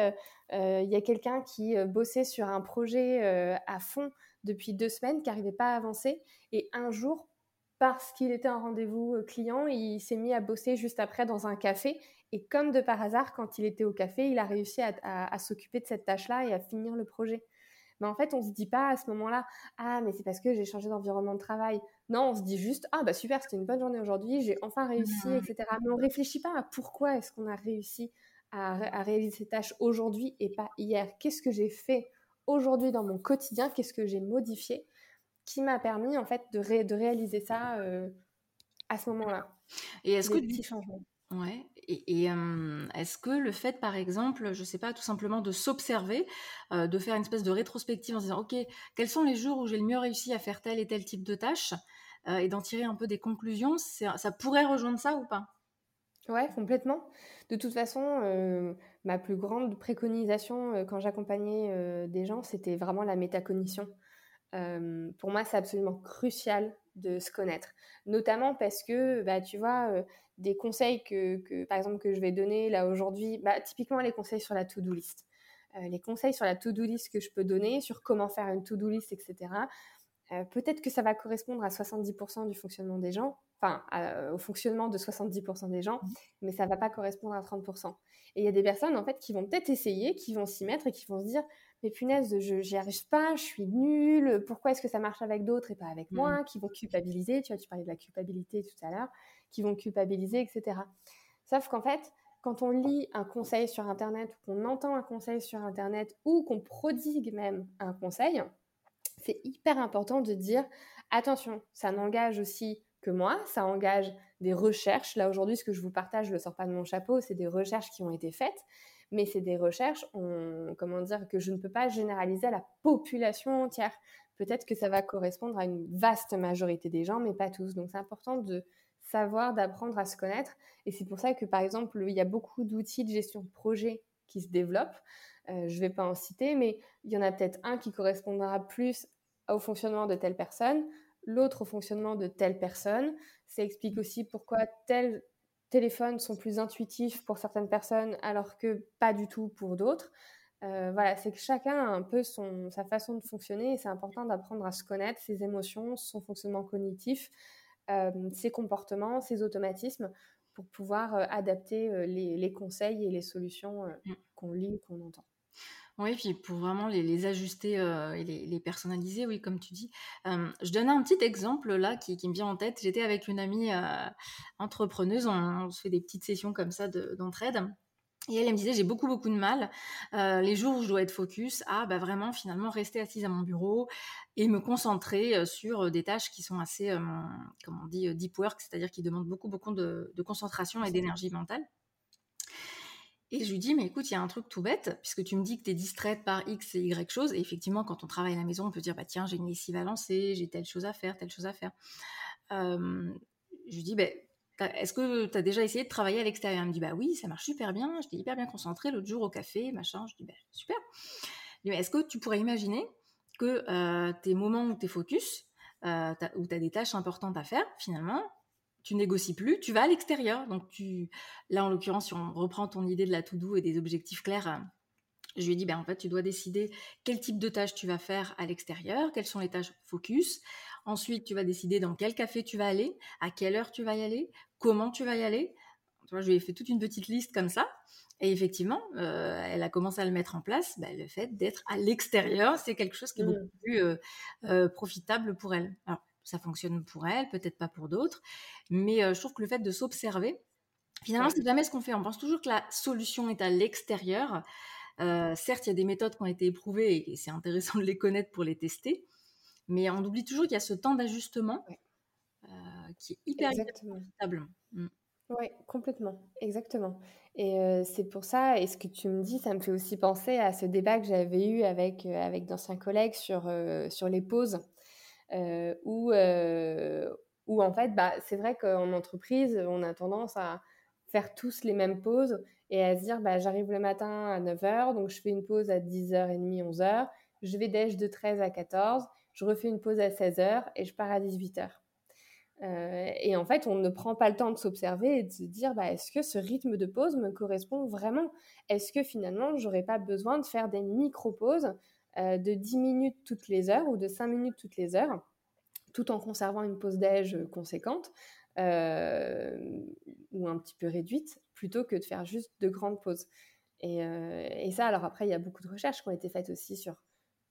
il y a quelqu'un qui bossait sur un projet à fond depuis deux semaines, qui n'arrivait pas à avancer. Et un jour, parce qu'il était en rendez-vous client, il s'est mis à bosser juste après dans un café. Et comme de par hasard, quand il était au café, il a réussi à, s'occuper de cette tâche-là et à finir le projet. Mais en fait, on ne se dit pas à ce moment-là, ah, mais c'est parce que j'ai changé d'environnement de travail. Non, on se dit juste, ah, bah super, c'était une bonne journée aujourd'hui, j'ai enfin réussi, mmh. etc. Mais on ne réfléchit pas à pourquoi est-ce qu'on a réussi à, à réaliser ces tâches aujourd'hui et pas hier. Qu'est-ce que j'ai fait aujourd'hui dans mon quotidien Qu'est-ce que j'ai modifié qui m'a permis en fait de, de réaliser ça euh, à ce moment-là. Et est-ce que petits changements. Ouais. Et, est-ce que le fait, par exemple, je sais pas, tout simplement de s'observer, euh, de faire une espèce de rétrospective en se disant, ok, quels sont les jours où j'ai le mieux réussi à faire tel et tel type de tâche, euh, et d'en tirer un peu des conclusions, ça pourrait rejoindre ça ou pas? Ouais, complètement. De toute façon, ma plus grande préconisation quand j'accompagnais des gens, c'était vraiment la métacognition pour moi, c'est absolument crucial de se connaître. Notamment parce que, bah, tu vois, des conseils que, par exemple, que je vais donner là aujourd'hui, bah, typiquement les conseils sur la to-do list. les conseils sur la to-do list que je peux donner, sur comment faire une to-do list, etc. Peut-être que ça va correspondre à 70% du fonctionnement des gens, enfin, au fonctionnement de 70% des gens, mmh. mais ça va pas correspondre à 30%. Et il y a des personnes, en fait, qui vont peut-être essayer, qui vont s'y mettre et qui vont se dire, mais punaise, je n'y arrive pas, je suis nulle, pourquoi est-ce que ça marche avec d'autres et pas avec moi, mmh? qui vont culpabiliser, tu vois, tu parlais de la culpabilité tout à l'heure, qui vont culpabiliser, etc. Sauf qu'en fait, quand on lit un conseil sur Internet, ou qu'on entend un conseil sur Internet, ou qu'on prodigue même un conseil, c'est hyper important de dire, attention, ça n'engage aussi que moi, ça engage des recherches. Là, aujourd'hui, ce que je vous partage, je ne le sors pas de mon chapeau, c'est des recherches qui ont été faites mais c'est des recherches, comment dire, que je ne peux pas généraliser à la population entière. Peut-être que ça va correspondre à une vaste majorité des gens, mais pas tous. Donc c'est important de savoir, d'apprendre à se connaître. Et c'est pour ça que, par exemple, il y a beaucoup d'outils de gestion de projet qui se développent. Euh, je ne vais pas en citer, mais il y en a peut-être un qui correspondra plus au fonctionnement de telle personne, l'autre au fonctionnement de telle personne. Ça explique aussi pourquoi telle téléphones sont plus intuitifs pour certaines personnes alors que pas du tout pour d'autres. Euh, voilà, c'est que chacun a un peu son, sa façon de fonctionner et c'est important d'apprendre à se connaître, ses émotions, son fonctionnement cognitif, euh, ses comportements, ses automatismes pour pouvoir euh, adapter les, les, conseils et les solutions mm. qu'on lit, qu'on entend. Oui, puis pour vraiment les, ajuster euh, et les, personnaliser, oui, comme tu dis. je donnais un petit exemple là qui, me vient en tête. J'étais avec une amie euh, entrepreneuse, on, se fait des petites sessions comme ça d'entraide. et elle, elle me disait, j'ai beaucoup, beaucoup de mal, euh, les jours où je dois être focus, à bah, vraiment finalement rester assise à mon bureau et me concentrer sur des tâches qui sont assez, comme on dit, deep work, c'est-à-dire qui demandent beaucoup, beaucoup de concentration et d'énergie mentale. Et je lui dis, mais écoute, il y a un truc tout bête, puisque tu me dis que tu es distraite par X et Y choses. Et effectivement, quand on travaille à la maison, on peut dire, bah tiens, j'ai une lessive à lancer, j'ai telle chose à faire, telle chose à faire. je lui dis, bah, est-ce que tu as déjà essayé de travailler à l'extérieur? Elle me dit, bah oui, ça marche super bien, j'étais hyper bien concentrée l'autre jour au café, machin. Je dis, bah super. Est-ce que tu pourrais imaginer que euh, tes moments où tu es focus, euh, où tu as des tâches importantes à faire, finalement, tu négocies plus, tu vas à l'extérieur. Donc tu, là en l'occurrence, si on reprend ton idée de la to-do et des objectifs clairs, euh, je lui ai dit, ben, en fait, tu dois décider quel type de tâches tu vas faire à l'extérieur, quelles sont les tâches focus. Ensuite, tu vas décider dans quel café tu vas aller, à quelle heure tu vas y aller, comment tu vas y aller. je lui ai fait toute une petite liste comme ça. Et effectivement, euh, elle a commencé à le mettre en place. Ben, le fait d'être à l'extérieur, c'est quelque chose qui est beaucoup mmh. plus euh, profitable pour elle. Alors, ça fonctionne pour elle, peut-être pas pour d'autres. Mais euh, je trouve que le fait de s'observer, finalement, c'est jamais ce qu'on fait. On pense toujours que la solution est à l'extérieur. Euh, certes, il y a des méthodes qui ont été éprouvées et c'est intéressant de les connaître pour les tester. Mais on oublie toujours qu'il y a ce temps d'ajustement euh, qui est hyper profitable. Mm. Oui, complètement, exactement. Et c'est pour ça, et ce que tu me dis, ça me fait aussi penser à ce débat que j'avais eu avec, avec d'anciens collègues sur, sur les pauses. Euh, où, euh, où en fait, bah, c'est vrai qu'en entreprise, on a tendance à faire tous les mêmes pauses et à se dire bah, j'arrive le matin à 9h, donc je fais une pause à 10h30, 11h, je vais déj de 13 à 14, je refais une pause à 16h et je pars à 18h. Euh, et en fait, on ne prend pas le temps de s'observer et de se dire bah, est-ce que ce rythme de pause me correspond vraiment? Est-ce que finalement, j'aurais pas besoin de faire des micro-pauses euh, de 10 minutes toutes les heures ou de 5 minutes toutes les heures tout en conservant une pause déj conséquente ou un petit peu réduite, plutôt que de faire juste de grandes pauses. Et, ça, alors après, il y a beaucoup de recherches qui ont été faites aussi sur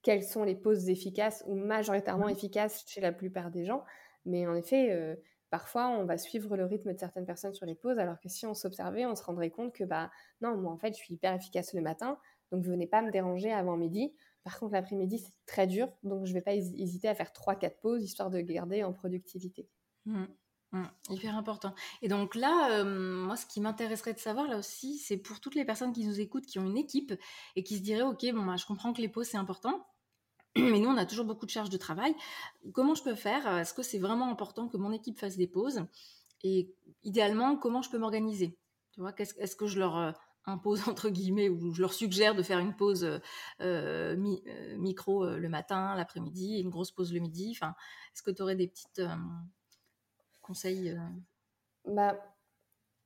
quelles sont les pauses efficaces ou majoritairement mmh. efficaces chez la plupart des gens. Mais en effet, parfois, on va suivre le rythme de certaines personnes sur les pauses, alors que si on s'observait, on se rendrait compte que, bah, non, moi, en fait, je suis hyper efficace le matin, donc venez pas me déranger avant midi. Par contre, l'après-midi, c'est très dur, donc je ne vais pas hésiter à faire 3-4 pauses, histoire de garder en productivité. Mmh. Mmh. hyper important. Et donc là, moi, ce qui m'intéresserait de savoir là aussi, c'est pour toutes les personnes qui nous écoutent, qui ont une équipe et qui se diraient, ok, bon, bah, je comprends que les pauses c'est important, mais nous, on a toujours beaucoup de charges de travail. Comment je peux faire? Est-ce que c'est vraiment important que mon équipe fasse des pauses? Et idéalement, comment je peux m'organiser? Tu vois, est-ce que je leur euh, impose entre guillemets ou je leur suggère de faire une pause euh, euh, micro le matin, l'après-midi, une grosse pause le midi. Enfin, est-ce que tu aurais des petites conseils bah,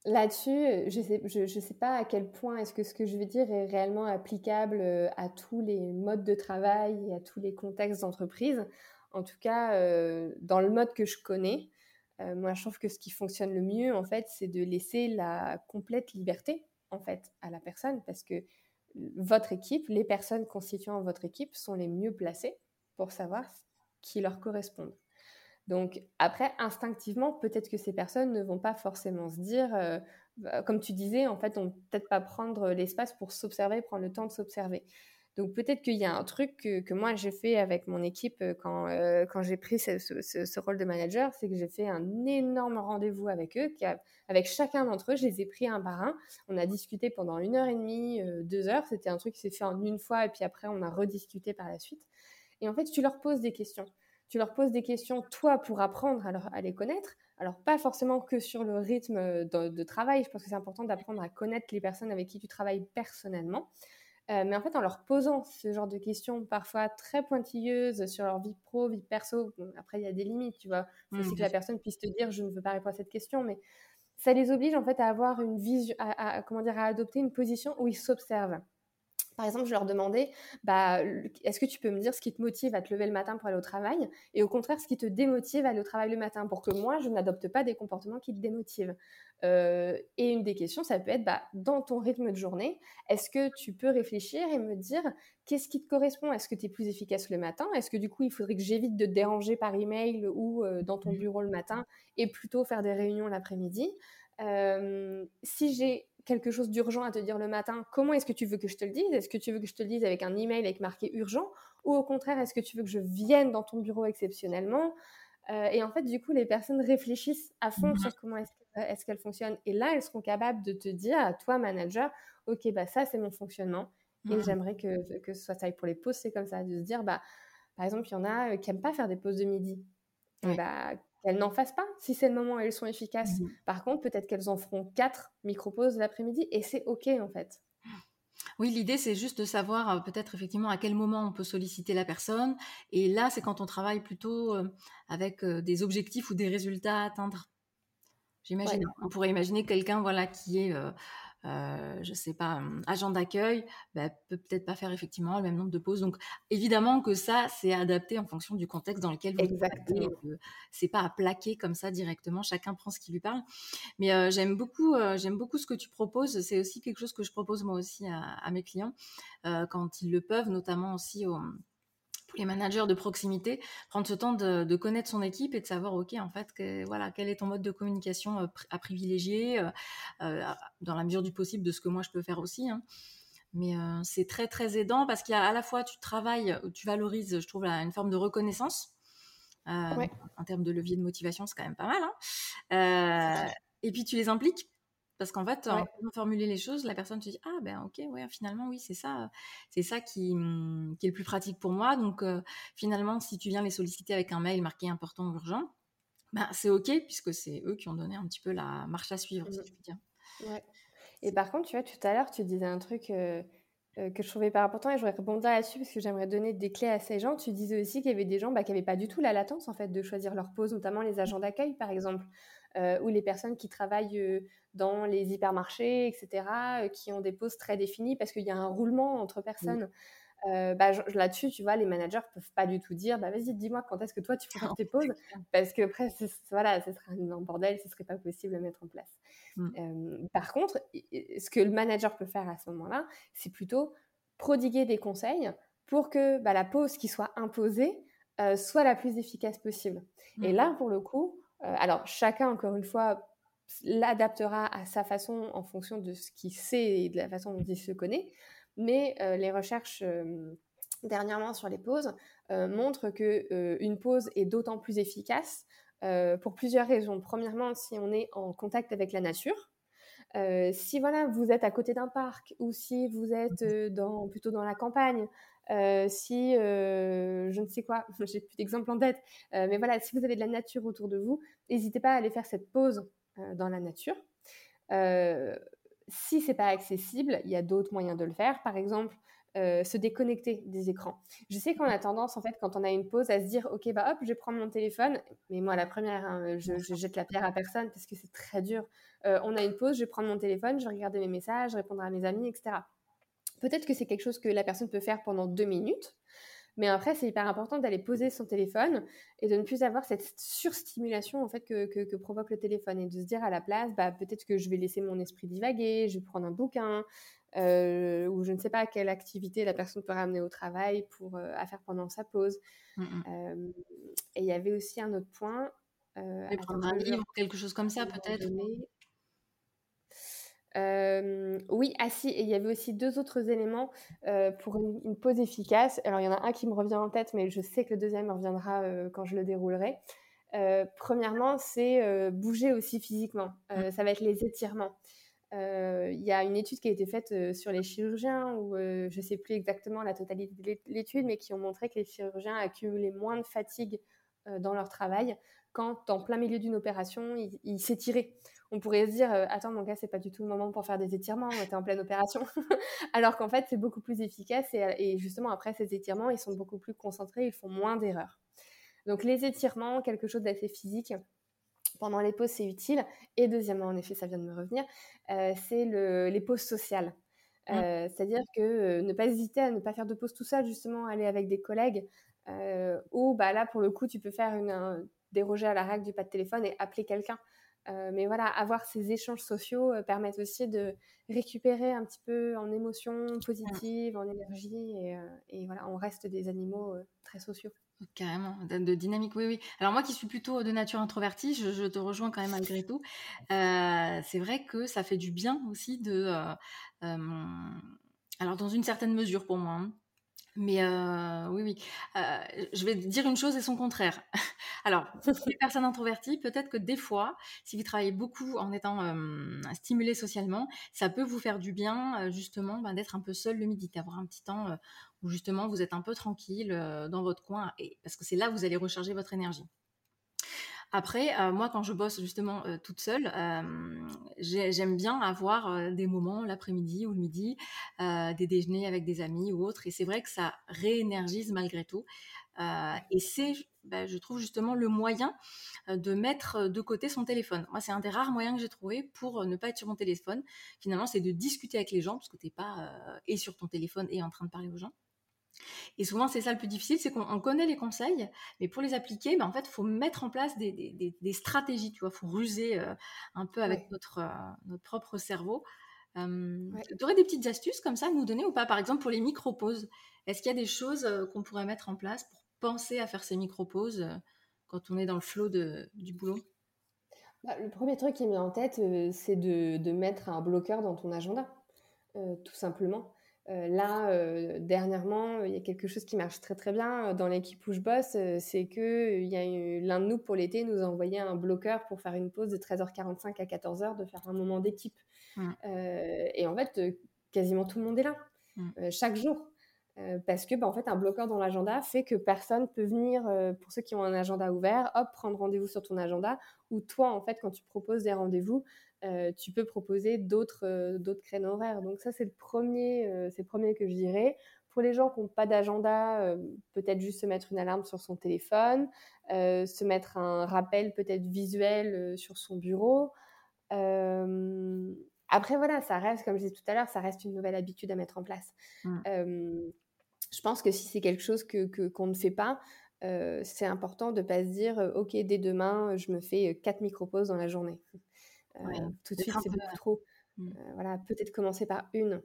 Là-dessus, je sais, je, sais pas à quel point est-ce que ce que je veux dire est réellement applicable euh, à tous les modes de travail et à tous les contextes d'entreprise. En tout cas, euh, dans le mode que je connais, euh, moi, je trouve que ce qui fonctionne le mieux, en fait, c'est de laisser la complète liberté, en fait, à la personne, parce que votre équipe, les personnes constituant votre équipe sont les mieux placées pour savoir qui leur correspondent. Donc après, instinctivement, peut-être que ces personnes ne vont pas forcément se dire, euh, bah, comme tu disais, en fait, on peut-être pas prendre l'espace pour s'observer, prendre le temps de s'observer. Donc peut-être qu'il y a un truc que, moi j'ai fait avec mon équipe euh, quand, euh, quand j'ai pris ce, rôle de manager, c'est que j'ai fait un énorme rendez-vous avec eux, avec chacun d'entre eux, je les ai pris un par un. On a discuté pendant une heure et demie, deux heures. C'était un truc qui s'est fait en une fois et puis après on a rediscuté par la suite. Et en fait, tu leur poses des questions tu leur poses des questions, toi, pour apprendre à, les connaître. Alors, pas forcément que sur le rythme de, travail, je pense que c'est important d'apprendre à connaître les personnes avec qui tu travailles personnellement. Euh, mais en fait, en leur posant ce genre de questions parfois très pointilleuses sur leur vie pro, vie perso, après, il y a des limites, tu vois. C'est mmh, que la personne puisse te dire, je ne veux pas répondre à cette question, mais ça les oblige en fait à avoir une vision, à, comment dire, à adopter une position où ils s'observent. Par exemple, je leur demandais, bah, est-ce que tu peux me dire ce qui te motive à te lever le matin pour aller au travail et au contraire ce qui te démotive à aller au travail le matin pour que moi, je n'adopte pas des comportements qui te démotivent? Euh, et une des questions, ça peut être, bah, dans ton rythme de journée, est-ce que tu peux réfléchir et me dire qu'est-ce qui te correspond? Est-ce que tu es plus efficace le matin? Est-ce que du coup, il faudrait que j'évite de te déranger par email ou euh, dans ton mmh. bureau le matin et plutôt faire des réunions l'après-midi? Euh, Si j'ai quelque chose d'urgent à te dire le matin, comment est-ce que tu veux que je te le dise? Est-ce que tu veux que je te le dise avec un email avec marqué urgent? Ou au contraire, est-ce que tu veux que je vienne dans ton bureau exceptionnellement? Euh, Et en fait, du coup, les personnes réfléchissent à fond sur comment est-ce qu'elles fonctionnent. Et là, elles seront capables de te dire à toi, manager, OK, bah ça, c'est mon fonctionnement. Et mmh j'aimerais que, que ce soit ça. Et pour les pauses, c'est comme ça, de se dire, bah, par exemple, il y en a euh, qui n'aiment pas faire des pauses de midi. Et bah, qu'elles n'en fassent pas si c'est le moment où elles sont efficaces. Mmh Par contre, peut-être qu'elles en feront quatre micro-pauses l'après-midi et c'est OK en fait. Oui, l'idée, c'est juste de savoir euh, peut-être effectivement à quel moment on peut solliciter la personne. Et là, c'est quand on travaille plutôt euh, avec euh, des objectifs ou des résultats à atteindre. J'imagine. On pourrait imaginer quelqu'un voilà, qui est euh, je sais pas, agent d'accueil, bah, peut peut-être pas faire effectivement le même nombre de pauses. Donc évidemment que ça, c'est adapté en fonction du contexte dans lequel vous Exactement. c'est pas à plaquer comme ça directement. Chacun prend ce qui lui parle. Mais euh, j'aime beaucoup, euh, j'aime beaucoup ce que tu proposes. C'est aussi quelque chose que je propose moi aussi à, à mes clients quand ils le peuvent, notamment aussi au les managers de proximité, prendre ce temps de, connaître son équipe et de savoir, ok, en fait, que, voilà, quel est ton mode de communication euh, à privilégier, euh, euh, dans la mesure du possible de ce que moi je peux faire aussi. Hein. Mais c'est très très aidant parce qu'il y a à la fois tu travailles, tu valorises, je trouve, une forme de reconnaissance. En termes de levier de motivation, c'est quand même pas mal. Hein. et puis tu les impliques parce qu'en fait, en formuler les choses, la personne se dit ah ben ok ouais finalement oui c'est ça c'est ça qui, mmh, qui, est le plus pratique pour moi. Donc euh, finalement si tu viens les solliciter avec un mail marqué important urgent, ben c'est ok puisque c'est eux qui ont donné un petit peu la marche à suivre si mmh. je puis dire. Ouais. Et par contre tu vois tout à l'heure tu disais un truc euh, euh, que je trouvais pas important et je voudrais rebondir là-dessus parce que j'aimerais donner des clés à ces gens. Tu disais aussi qu'il y avait des gens bah, qui n'avaient pas du tout la latence en fait de choisir leur pause, notamment les agents d'accueil par exemple. Euh, ou les personnes qui travaillent euh, dans les hypermarchés, etc., euh, qui ont des pauses très définies parce qu'il y a un roulement entre personnes. bah, là-dessus, tu vois, les managers peuvent pas du tout dire, bah vas-y, dis-moi quand est-ce que toi tu prends tes pauses, parce que après, voilà, ce serait un bordel, ce serait pas possible à mettre en place. Mmh. par contre, ce que le manager peut faire à ce moment-là, c'est plutôt prodiguer des conseils pour que bah, la pause qui soit imposée soit la plus efficace possible. Et mmh. là, pour le coup, alors chacun, encore une fois, l'adaptera à sa façon en fonction de ce qu'il sait et de la façon dont il se connaît. Mais les recherches dernièrement sur les pauses montrent que une pause est d'autant plus efficace pour plusieurs raisons. Premièrement, si on est en contact avec la nature. si voilà, vous êtes à côté d'un parc ou si vous êtes mmh dans, plutôt dans la campagne, si je ne sais quoi, j'ai plus d'exemples en tête, mais voilà, si vous avez de la nature autour de vous, n'hésitez pas à aller faire cette pause dans la nature. si c'est pas accessible, il y a d'autres moyens de le faire. Par exemple, se déconnecter des écrans. Je sais qu'on a tendance, en fait, quand on a une pause, à se dire, ok, bah hop, je vais prendre mon téléphone. Mais moi, la première, hein, je, je, jette la pierre à personne parce que c'est très dur. on a une pause, je vais prendre mon téléphone, je vais regarder mes messages, répondre à mes amis, etc. Peut-être que c'est quelque chose que la personne peut faire pendant deux minutes, mais après, c'est hyper important d'aller poser son téléphone et de ne plus avoir cette surstimulation en fait que, provoque le téléphone et de se dire à la place, bah, peut-être que je vais laisser mon esprit divaguer, je vais prendre un bouquin euh, ou je ne sais pas quelle activité la personne peut ramener au travail pour euh, à faire pendant sa pause. Mmh, mmh. Euh, et il y avait aussi un autre point. prendre un livre, quelque chose comme ça peut-être oui, ah si, et il y avait aussi deux autres éléments pour une, pause efficace. Alors, il y en a un qui me revient en tête, mais je sais que le deuxième me reviendra quand je le déroulerai. premièrement, c'est bouger aussi physiquement. Mmh. ça va être les étirements. Il y a une étude qui a été faite sur les chirurgiens, ou je ne sais plus exactement la totalité de l'étude, mais qui ont montré que les chirurgiens accumulaient moins de fatigue dans leur travail quand, en plein milieu d'une opération, ils s'étiraient on pourrait se dire euh, attends mon gars c'est pas du tout le moment pour faire des étirements on était en pleine opération. Alors qu'en fait c'est beaucoup plus efficace et, justement après ces étirements ils sont beaucoup plus concentrés ils font moins d'erreurs. Donc les étirements quelque chose d'assez physique pendant les pauses c'est utile. Et deuxièmement en effet ça vient de me revenir euh, c'est les pauses sociales. Mmh. euh, c'est-à-dire que ne pas hésiter à ne pas faire de pause tout seul justement aller avec des collègues ou bah là pour le coup tu peux faire une déroger à la règle du pas de téléphone et appeler quelqu'un euh, mais voilà, avoir ces échanges sociaux euh, permettent aussi de récupérer un petit peu en émotions positives, en énergie, et, euh, et voilà, on reste des animaux très sociaux. Carrément, de, dynamique, oui, oui. Alors moi qui suis plutôt de nature introvertie, je, te rejoins quand même malgré tout. c'est vrai que ça fait du bien aussi de... alors dans une certaine mesure pour moi, hein, mais oui, oui. je vais dire une chose et son contraire. Alors, pour les personnes introverties, peut-être que des fois, si vous travaillez beaucoup en étant stimulé socialement, ça peut vous faire du bien, justement, ben, d'être un peu seul le midi, d'avoir un petit temps où justement vous êtes un peu tranquille dans votre coin, et, parce que c'est là où vous allez recharger votre énergie. Après, euh, moi, quand je bosse justement euh, toute seule, euh, j'aime bien avoir des moments l'après-midi ou le midi, des déjeuners avec des amis ou autres. Et c'est vrai que ça réénergise malgré tout. et c'est, bah, je trouve justement le moyen de mettre de côté son téléphone. Moi, c'est un des rares moyens que j'ai trouvé pour ne pas être sur mon téléphone. Finalement, c'est de discuter avec les gens parce que tu n'es pas et sur ton téléphone et en train de parler aux gens. Et souvent, c'est ça le plus difficile, c'est qu'on connaît les conseils, mais pour les appliquer, ben, en fait, il faut mettre en place des, stratégies, tu vois, il faut ruser euh, un peu avec notre, euh, notre propre cerveau. Tu aurais des petites astuces comme ça à nous donner ou pas? Par exemple, pour les micro-pauses, est-ce qu'il y a des choses euh, qu'on pourrait mettre en place pour penser à faire ces micro-pauses quand on est dans le flot du boulot? Bah, Le premier truc qui me vient en tête, c'est de, de, mettre un bloqueur dans ton agenda, tout simplement. Euh, là, euh, dernièrement, il y a quelque chose qui marche très très bien euh, dans l'équipe où je bosse, c'est que il y a l'un de nous pour l'été nous a envoyé un bloqueur pour faire une pause de 13h45 à 14h, de faire un moment d'équipe. Et en fait, quasiment tout le monde est là, chaque jour. parce que, bah, en fait, un bloqueur dans l'agenda fait que personne peut venir, pour ceux qui ont un agenda ouvert, hop, prendre rendez-vous sur ton agenda, ou toi, en fait, quand tu proposes des rendez-vous, euh, tu peux proposer d'autres euh, d'autres créneaux horaires. Donc ça, c'est le premier, euh, c'est le premier que je dirais. Pour les gens qui n'ont pas d'agenda, peut-être juste se mettre une alarme sur son téléphone, se mettre un rappel peut-être visuel sur son bureau. après, voilà, ça reste, comme je disais tout à l'heure, ça reste une nouvelle habitude à mettre en place. Mmh. je pense que si c'est quelque chose que qu'on ne fait pas, c'est important de ne pas se dire ok dès demain je me fais quatre micro-pauses dans la journée. Tout de suite c'est beaucoup trop. Mmh. voilà, peut-être commencer par une.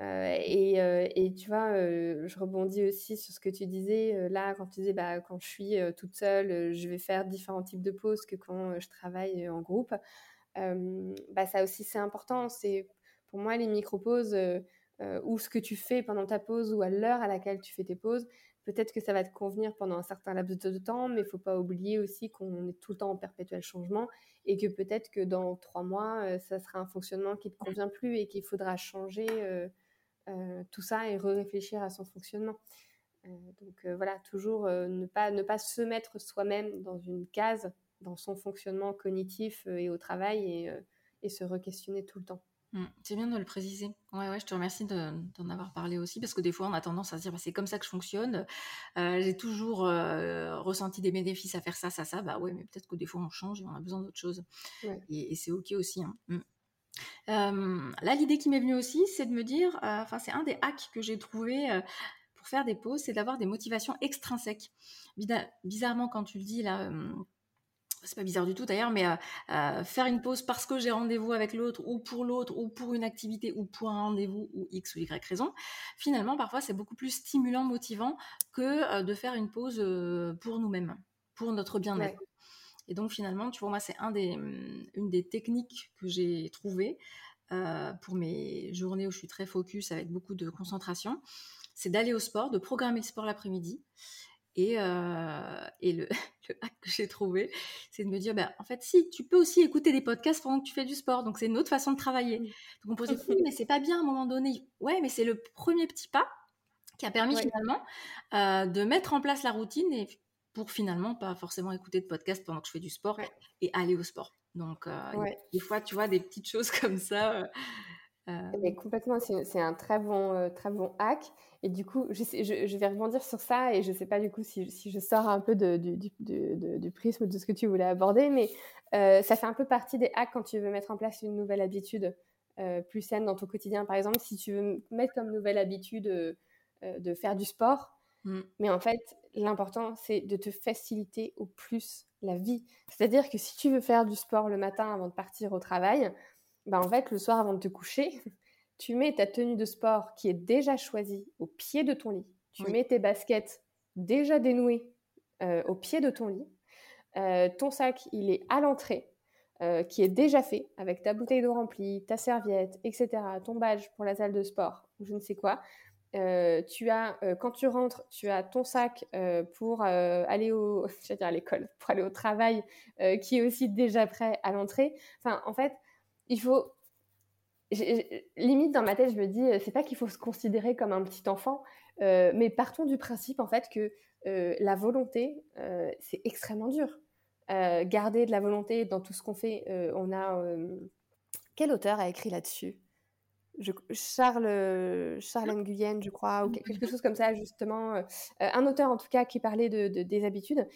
Et, et, tu vois, je rebondis aussi sur ce que tu disais là quand tu disais bah, quand je suis toute seule, je vais faire différents types de pauses que quand je travaille en groupe. bah, ça aussi c'est important. C'est pour moi les micro-pauses ou ce que tu fais pendant ta pause ou à l'heure à laquelle tu fais tes pauses, peut-être que ça va te convenir pendant un certain laps de temps, mais il faut pas oublier aussi qu'on est tout le temps en perpétuel changement et que peut-être que dans trois mois, ça sera un fonctionnement qui te convient plus et qu'il faudra changer tout ça et réfléchir à son fonctionnement. donc voilà, toujours ne, pas, ne pas se mettre soi-même dans une case, dans son fonctionnement cognitif et au travail et, et se re-questionner tout le temps. Mmh, c'est bien de le préciser. Ouais, ouais, je te remercie d'en avoir parlé aussi parce que des fois on a tendance à se dire bah, c'est comme ça que je fonctionne. Euh, j'ai toujours euh, ressenti des bénéfices à faire ça, ça, ça. Bah ouais, mais peut-être que des fois on change et on a besoin d'autre chose. Et, c'est ok aussi. Hein. Mmh. là, l'idée qui m'est venue aussi, c'est de me dire, euh, enfin, c'est un des hacks que j'ai trouvé pour faire des pauses, c'est d'avoir des motivations extrinsèques. Bizarrement, quand tu le dis là c'est pas bizarre du tout d'ailleurs, mais euh, euh, faire une pause parce que j'ai rendez-vous avec l'autre, ou pour l'autre, ou pour une activité, ou pour un rendez-vous, ou X ou Y raison, finalement, parfois, c'est beaucoup plus stimulant, motivant que euh, de faire une pause pour nous-mêmes, pour notre bien-être. Et donc, finalement, tu vois, moi, c'est un des, mm, une des techniques que j'ai trouvées pour mes journées où je suis très focus avec beaucoup de concentration, c'est d'aller au sport, de programmer le sport l'après-midi et, et le, hack que j'ai trouvé, c'est de me dire, bah, en fait, si, tu peux aussi écouter des podcasts pendant que tu fais du sport. Donc, c'est une autre façon de travailler. Donc, on peut se dire, mais c'est pas bien à un moment donné. Ouais, mais c'est le premier petit pas qui a permis finalement de mettre en place la routine et pour finalement pas forcément écouter de podcast pendant que je fais du sport et aller au sport. Donc, des fois, tu vois, des petites choses comme ça. Mais complètement, c'est un très bon, très bon hack. Et du coup, je, je, vais rebondir sur ça et je ne sais pas du coup si, si, je sors un peu de, du, du, du, prisme de ce que tu voulais aborder, mais euh, ça fait un peu partie des hacks quand tu veux mettre en place une nouvelle habitude euh, plus saine dans ton quotidien. Par exemple, si tu veux mettre comme nouvelle habitude euh, de faire du sport, mmh. mais en fait, l'important, c'est de te faciliter au plus la vie. C'est-à-dire que si tu veux faire du sport le matin avant de partir au travail, bah en fait, le soir avant de te coucher, tu mets ta tenue de sport qui est déjà choisie au pied de ton lit. Tu mets tes baskets déjà dénouées euh, au pied de ton lit. Euh, ton sac, il est à l'entrée, euh, qui est déjà fait, avec ta bouteille d'eau remplie, ta serviette, etc., ton badge pour la salle de sport, ou je ne sais quoi. tu as, quand tu rentres, tu as ton sac pour aller au, à l'école, pour aller au travail, qui est aussi déjà prêt à l'entrée. Enfin, en fait, il faut limite dans ma tête, je me dis, euh, c'est pas qu'il faut se considérer comme un petit enfant, euh, mais partons du principe en fait que euh, la volonté, c'est extrêmement dur. garder de la volonté dans tout ce qu'on fait, on a quel auteur a écrit là-dessus? Charles Charles Nguyen, je crois, ou quelque chose comme ça justement. un auteur en tout cas qui parlait de, des habitudes,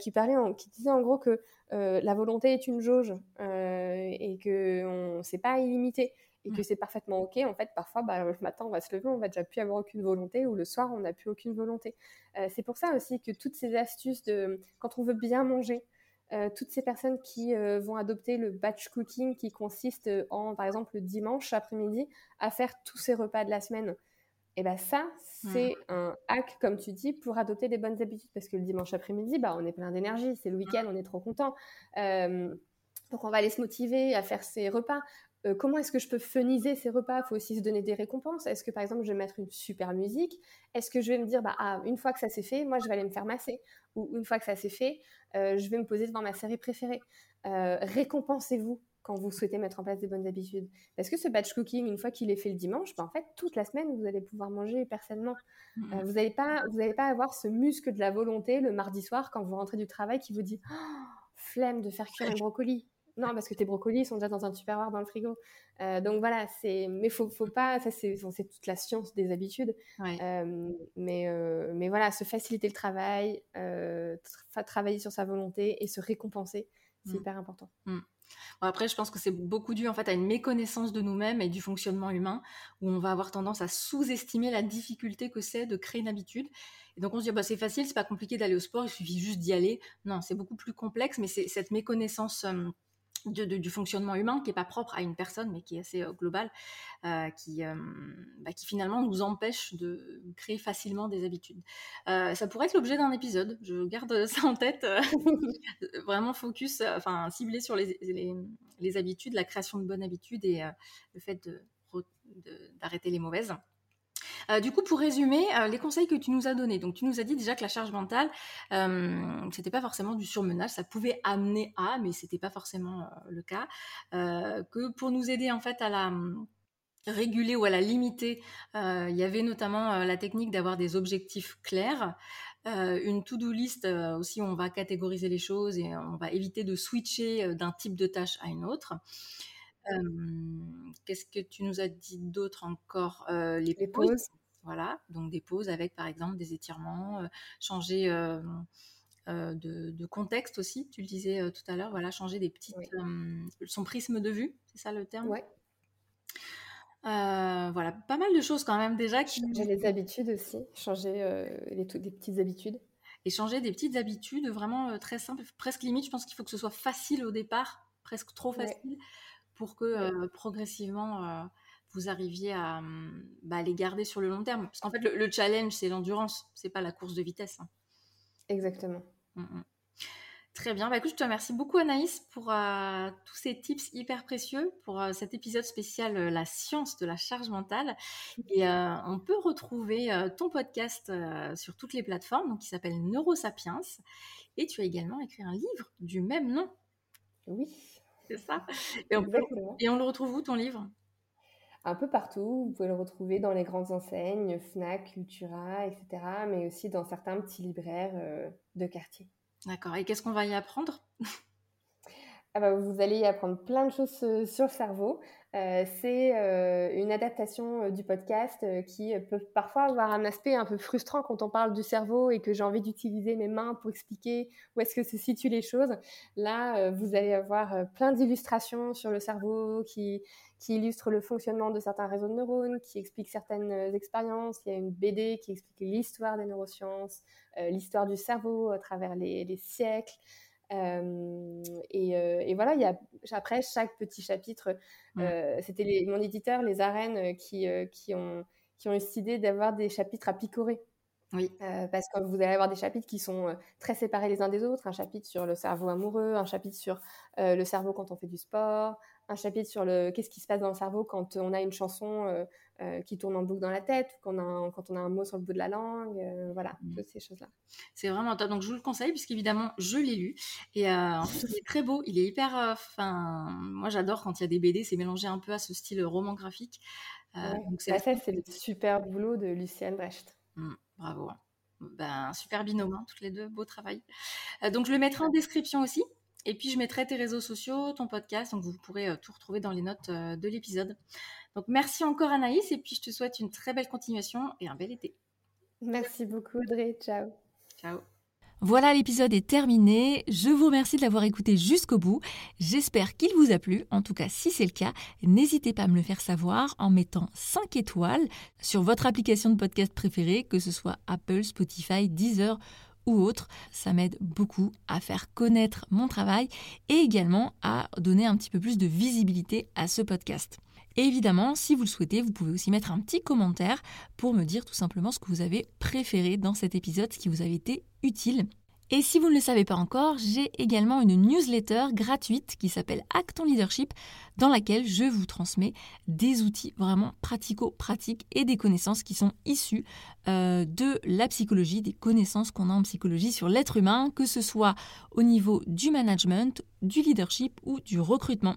qui parlait, qui disait en gros que la volonté est une jauge et que on c'est pas illimité et que mmh. c'est parfaitement ok. En fait, parfois, bah, le matin, on va se lever, on va déjà plus avoir aucune volonté, ou le soir, on n'a plus aucune volonté. Euh, c'est pour ça aussi que toutes ces astuces de quand on veut bien manger, euh, toutes ces personnes qui euh, vont adopter le batch cooking, qui consiste en, par exemple, le dimanche après-midi, à faire tous ces repas de la semaine. Et bien ça, c'est mmh. un hack, comme tu dis, pour adopter des bonnes habitudes. Parce que le dimanche après-midi, bah, on est plein d'énergie, c'est le week-end, on est trop content. donc on va aller se motiver à faire ces repas. Euh, comment est-ce que je peux funiser ces repas? Il faut aussi se donner des récompenses. Est-ce que par exemple je vais mettre une super musique? Est-ce que je vais me dire bah ah, une fois que ça s'est fait, moi je vais aller me faire masser Ou une fois que ça s'est fait, euh, je vais me poser devant ma série préférée. Euh, récompensez-vous quand vous souhaitez mettre en place des bonnes habitudes. Parce que ce batch cooking, une fois qu'il est fait le dimanche, bah, en fait toute la semaine vous allez pouvoir manger personnellement. Mmh. vous n'allez pas vous n'allez pas avoir ce muscle de la volonté le mardi soir quand vous rentrez du travail qui vous dit oh, flemme de faire cuire un brocoli non, parce que tes brocolis sont déjà dans un tupperware dans le frigo. Euh, donc voilà, c'est. Mais faut, faut pas. Ça, c'est toute la science des habitudes. Euh, mais, euh, mais voilà, se faciliter le travail, travailler sur sa volonté et se récompenser, C'est hyper important. après, je pense que c'est beaucoup dû en fait à une méconnaissance de nous-mêmes et du fonctionnement humain, où on va avoir tendance à sous-estimer la difficulté que c'est de créer une habitude. Et donc on se dit bah, c'est facile, c'est pas compliqué d'aller au sport, il suffit juste d'y aller. Non, c'est beaucoup plus complexe, mais c'est cette méconnaissance du fonctionnement humain qui n'est pas propre à une personne, mais qui est assez euh, global, euh, qui, euh, bah, qui finalement nous empêche de créer facilement des habitudes. ça pourrait être l'objet d'un épisode, je garde ça en tête, vraiment focus, enfin ciblé sur les, les, habitudes, la création de bonnes habitudes et le fait d'arrêter les mauvaises. Euh, du coup, pour résumer, euh, les conseils que tu nous as donnés. Donc, tu nous as dit déjà que la charge mentale, euh, c'était pas forcément du surmenage, ça pouvait amener à, mais c'était pas forcément euh, le cas. que pour nous aider en fait à la hum, réguler ou à la limiter, il y avait notamment la technique d'avoir des objectifs clairs. une to-do list aussi où on va catégoriser les choses et on va éviter de switcher d'un type de tâche à une autre. Qu'est-ce que tu nous as dit d'autre encore? Les, pauses. Voilà, donc des pauses avec par exemple des étirements, changer de, contexte aussi, tu le disais tout à l'heure, voilà, changer des petites. son prisme de vue, c'est ça le terme? Ouais. voilà, pas mal de choses quand même déjà. Qui... Changer les habitudes aussi, changer les, des petites habitudes. Et changer des petites habitudes vraiment très simples, presque limite, je pense qu'il faut que ce soit facile au départ, presque trop facile pour que euh, progressivement euh, vous arriviez à hum, bah, les garder sur le long terme. Parce qu'en fait, le, challenge, c'est l'endurance, c'est pas la course de vitesse. Hein. Exactement. Mmh, mmh. Très bien. Bah, écoute, je te remercie beaucoup, Anaïs, pour euh, tous ces tips hyper précieux pour cet épisode spécial La science de la charge mentale. Et on peut retrouver ton podcast sur toutes les plateformes, donc, qui s'appelle Neurosapiens. Et tu as également écrit un livre du même nom. Oui c'est ça. Et on, et on, le retrouve où ton livre? Un peu partout. Vous pouvez le retrouver dans les grandes enseignes, Fnac, Cultura, etc. Mais aussi dans certains petits libraires euh, de quartier. D'accord. Et qu'est-ce qu'on va y apprendre? Ah bah, vous allez y apprendre plein de choses euh, sur le cerveau. Euh, c'est euh, une adaptation du podcast qui peut parfois avoir un aspect un peu frustrant quand on parle du cerveau et que j'ai envie d'utiliser mes mains pour expliquer où est-ce que se situent les choses. Là, vous allez avoir plein d'illustrations sur le cerveau qui, illustrent le fonctionnement de certains réseaux de neurones, qui expliquent certaines expériences. Il y a une BD qui explique l'histoire des neurosciences, l'histoire du cerveau à travers les siècles. Euh, et, euh, et, voilà, il y a, après chaque petit chapitre, euh, c'était mon éditeur, les arènes, qui, qui, ont, qui ont décidé d'avoir des chapitres à picorer. Oui. parce que vous allez avoir des chapitres qui sont très séparés les uns des autres, un chapitre sur le cerveau amoureux, un chapitre sur le cerveau quand on fait du sport, un chapitre sur le qu'est-ce qui se passe dans le cerveau quand on a une chanson euh, qui tourne en boucle dans la tête, quand on, a, quand on a un mot sur le bout de la langue, euh, voilà, mmh. toutes ces choses-là. C'est vraiment top. Donc je vous le conseille, puisqu'évidemment, je l'ai lu. Et euh, en il est très beau, il est hyper. Enfin, moi j'adore quand il y a des BD, c'est mélangé un peu à ce style roman graphique. donc bah, ça, c'est le super boulot de Lucienne Brecht. Mmh, bravo. Ben, super binôme, hein, toutes les deux, beau travail. donc je le mettrai en description aussi. Et puis je mettrai tes réseaux sociaux, ton podcast, donc vous pourrez tout retrouver dans les notes de l'épisode. Donc merci encore Anaïs et puis je te souhaite une très belle continuation et un bel été. Merci beaucoup Audrey, ciao. Ciao. Voilà, l'épisode est terminé. Je vous remercie de l'avoir écouté jusqu'au bout. J'espère qu'il vous a plu. En tout cas, si c'est le cas, n'hésitez pas à me le faire savoir en mettant 5 étoiles sur votre application de podcast préférée, que ce soit Apple, Spotify, Deezer ou autre. Ça m'aide beaucoup à faire connaître mon travail et également à donner un petit peu plus de visibilité à ce podcast. Évidemment, si vous le souhaitez, vous pouvez aussi mettre un petit commentaire pour me dire tout simplement ce que vous avez préféré dans cet épisode, ce qui vous avait été utile. Et si vous ne le savez pas encore, j'ai également une newsletter gratuite qui s'appelle Acton Leadership, dans laquelle je vous transmets des outils vraiment pratico-pratiques et des connaissances qui sont issues euh, de la psychologie, des connaissances qu'on a en psychologie sur l'être humain, que ce soit au niveau du management, du leadership ou du recrutement.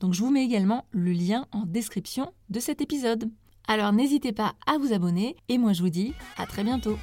Donc je vous mets également le lien en description de cet épisode. Alors n'hésitez pas à vous abonner et moi je vous dis à très bientôt.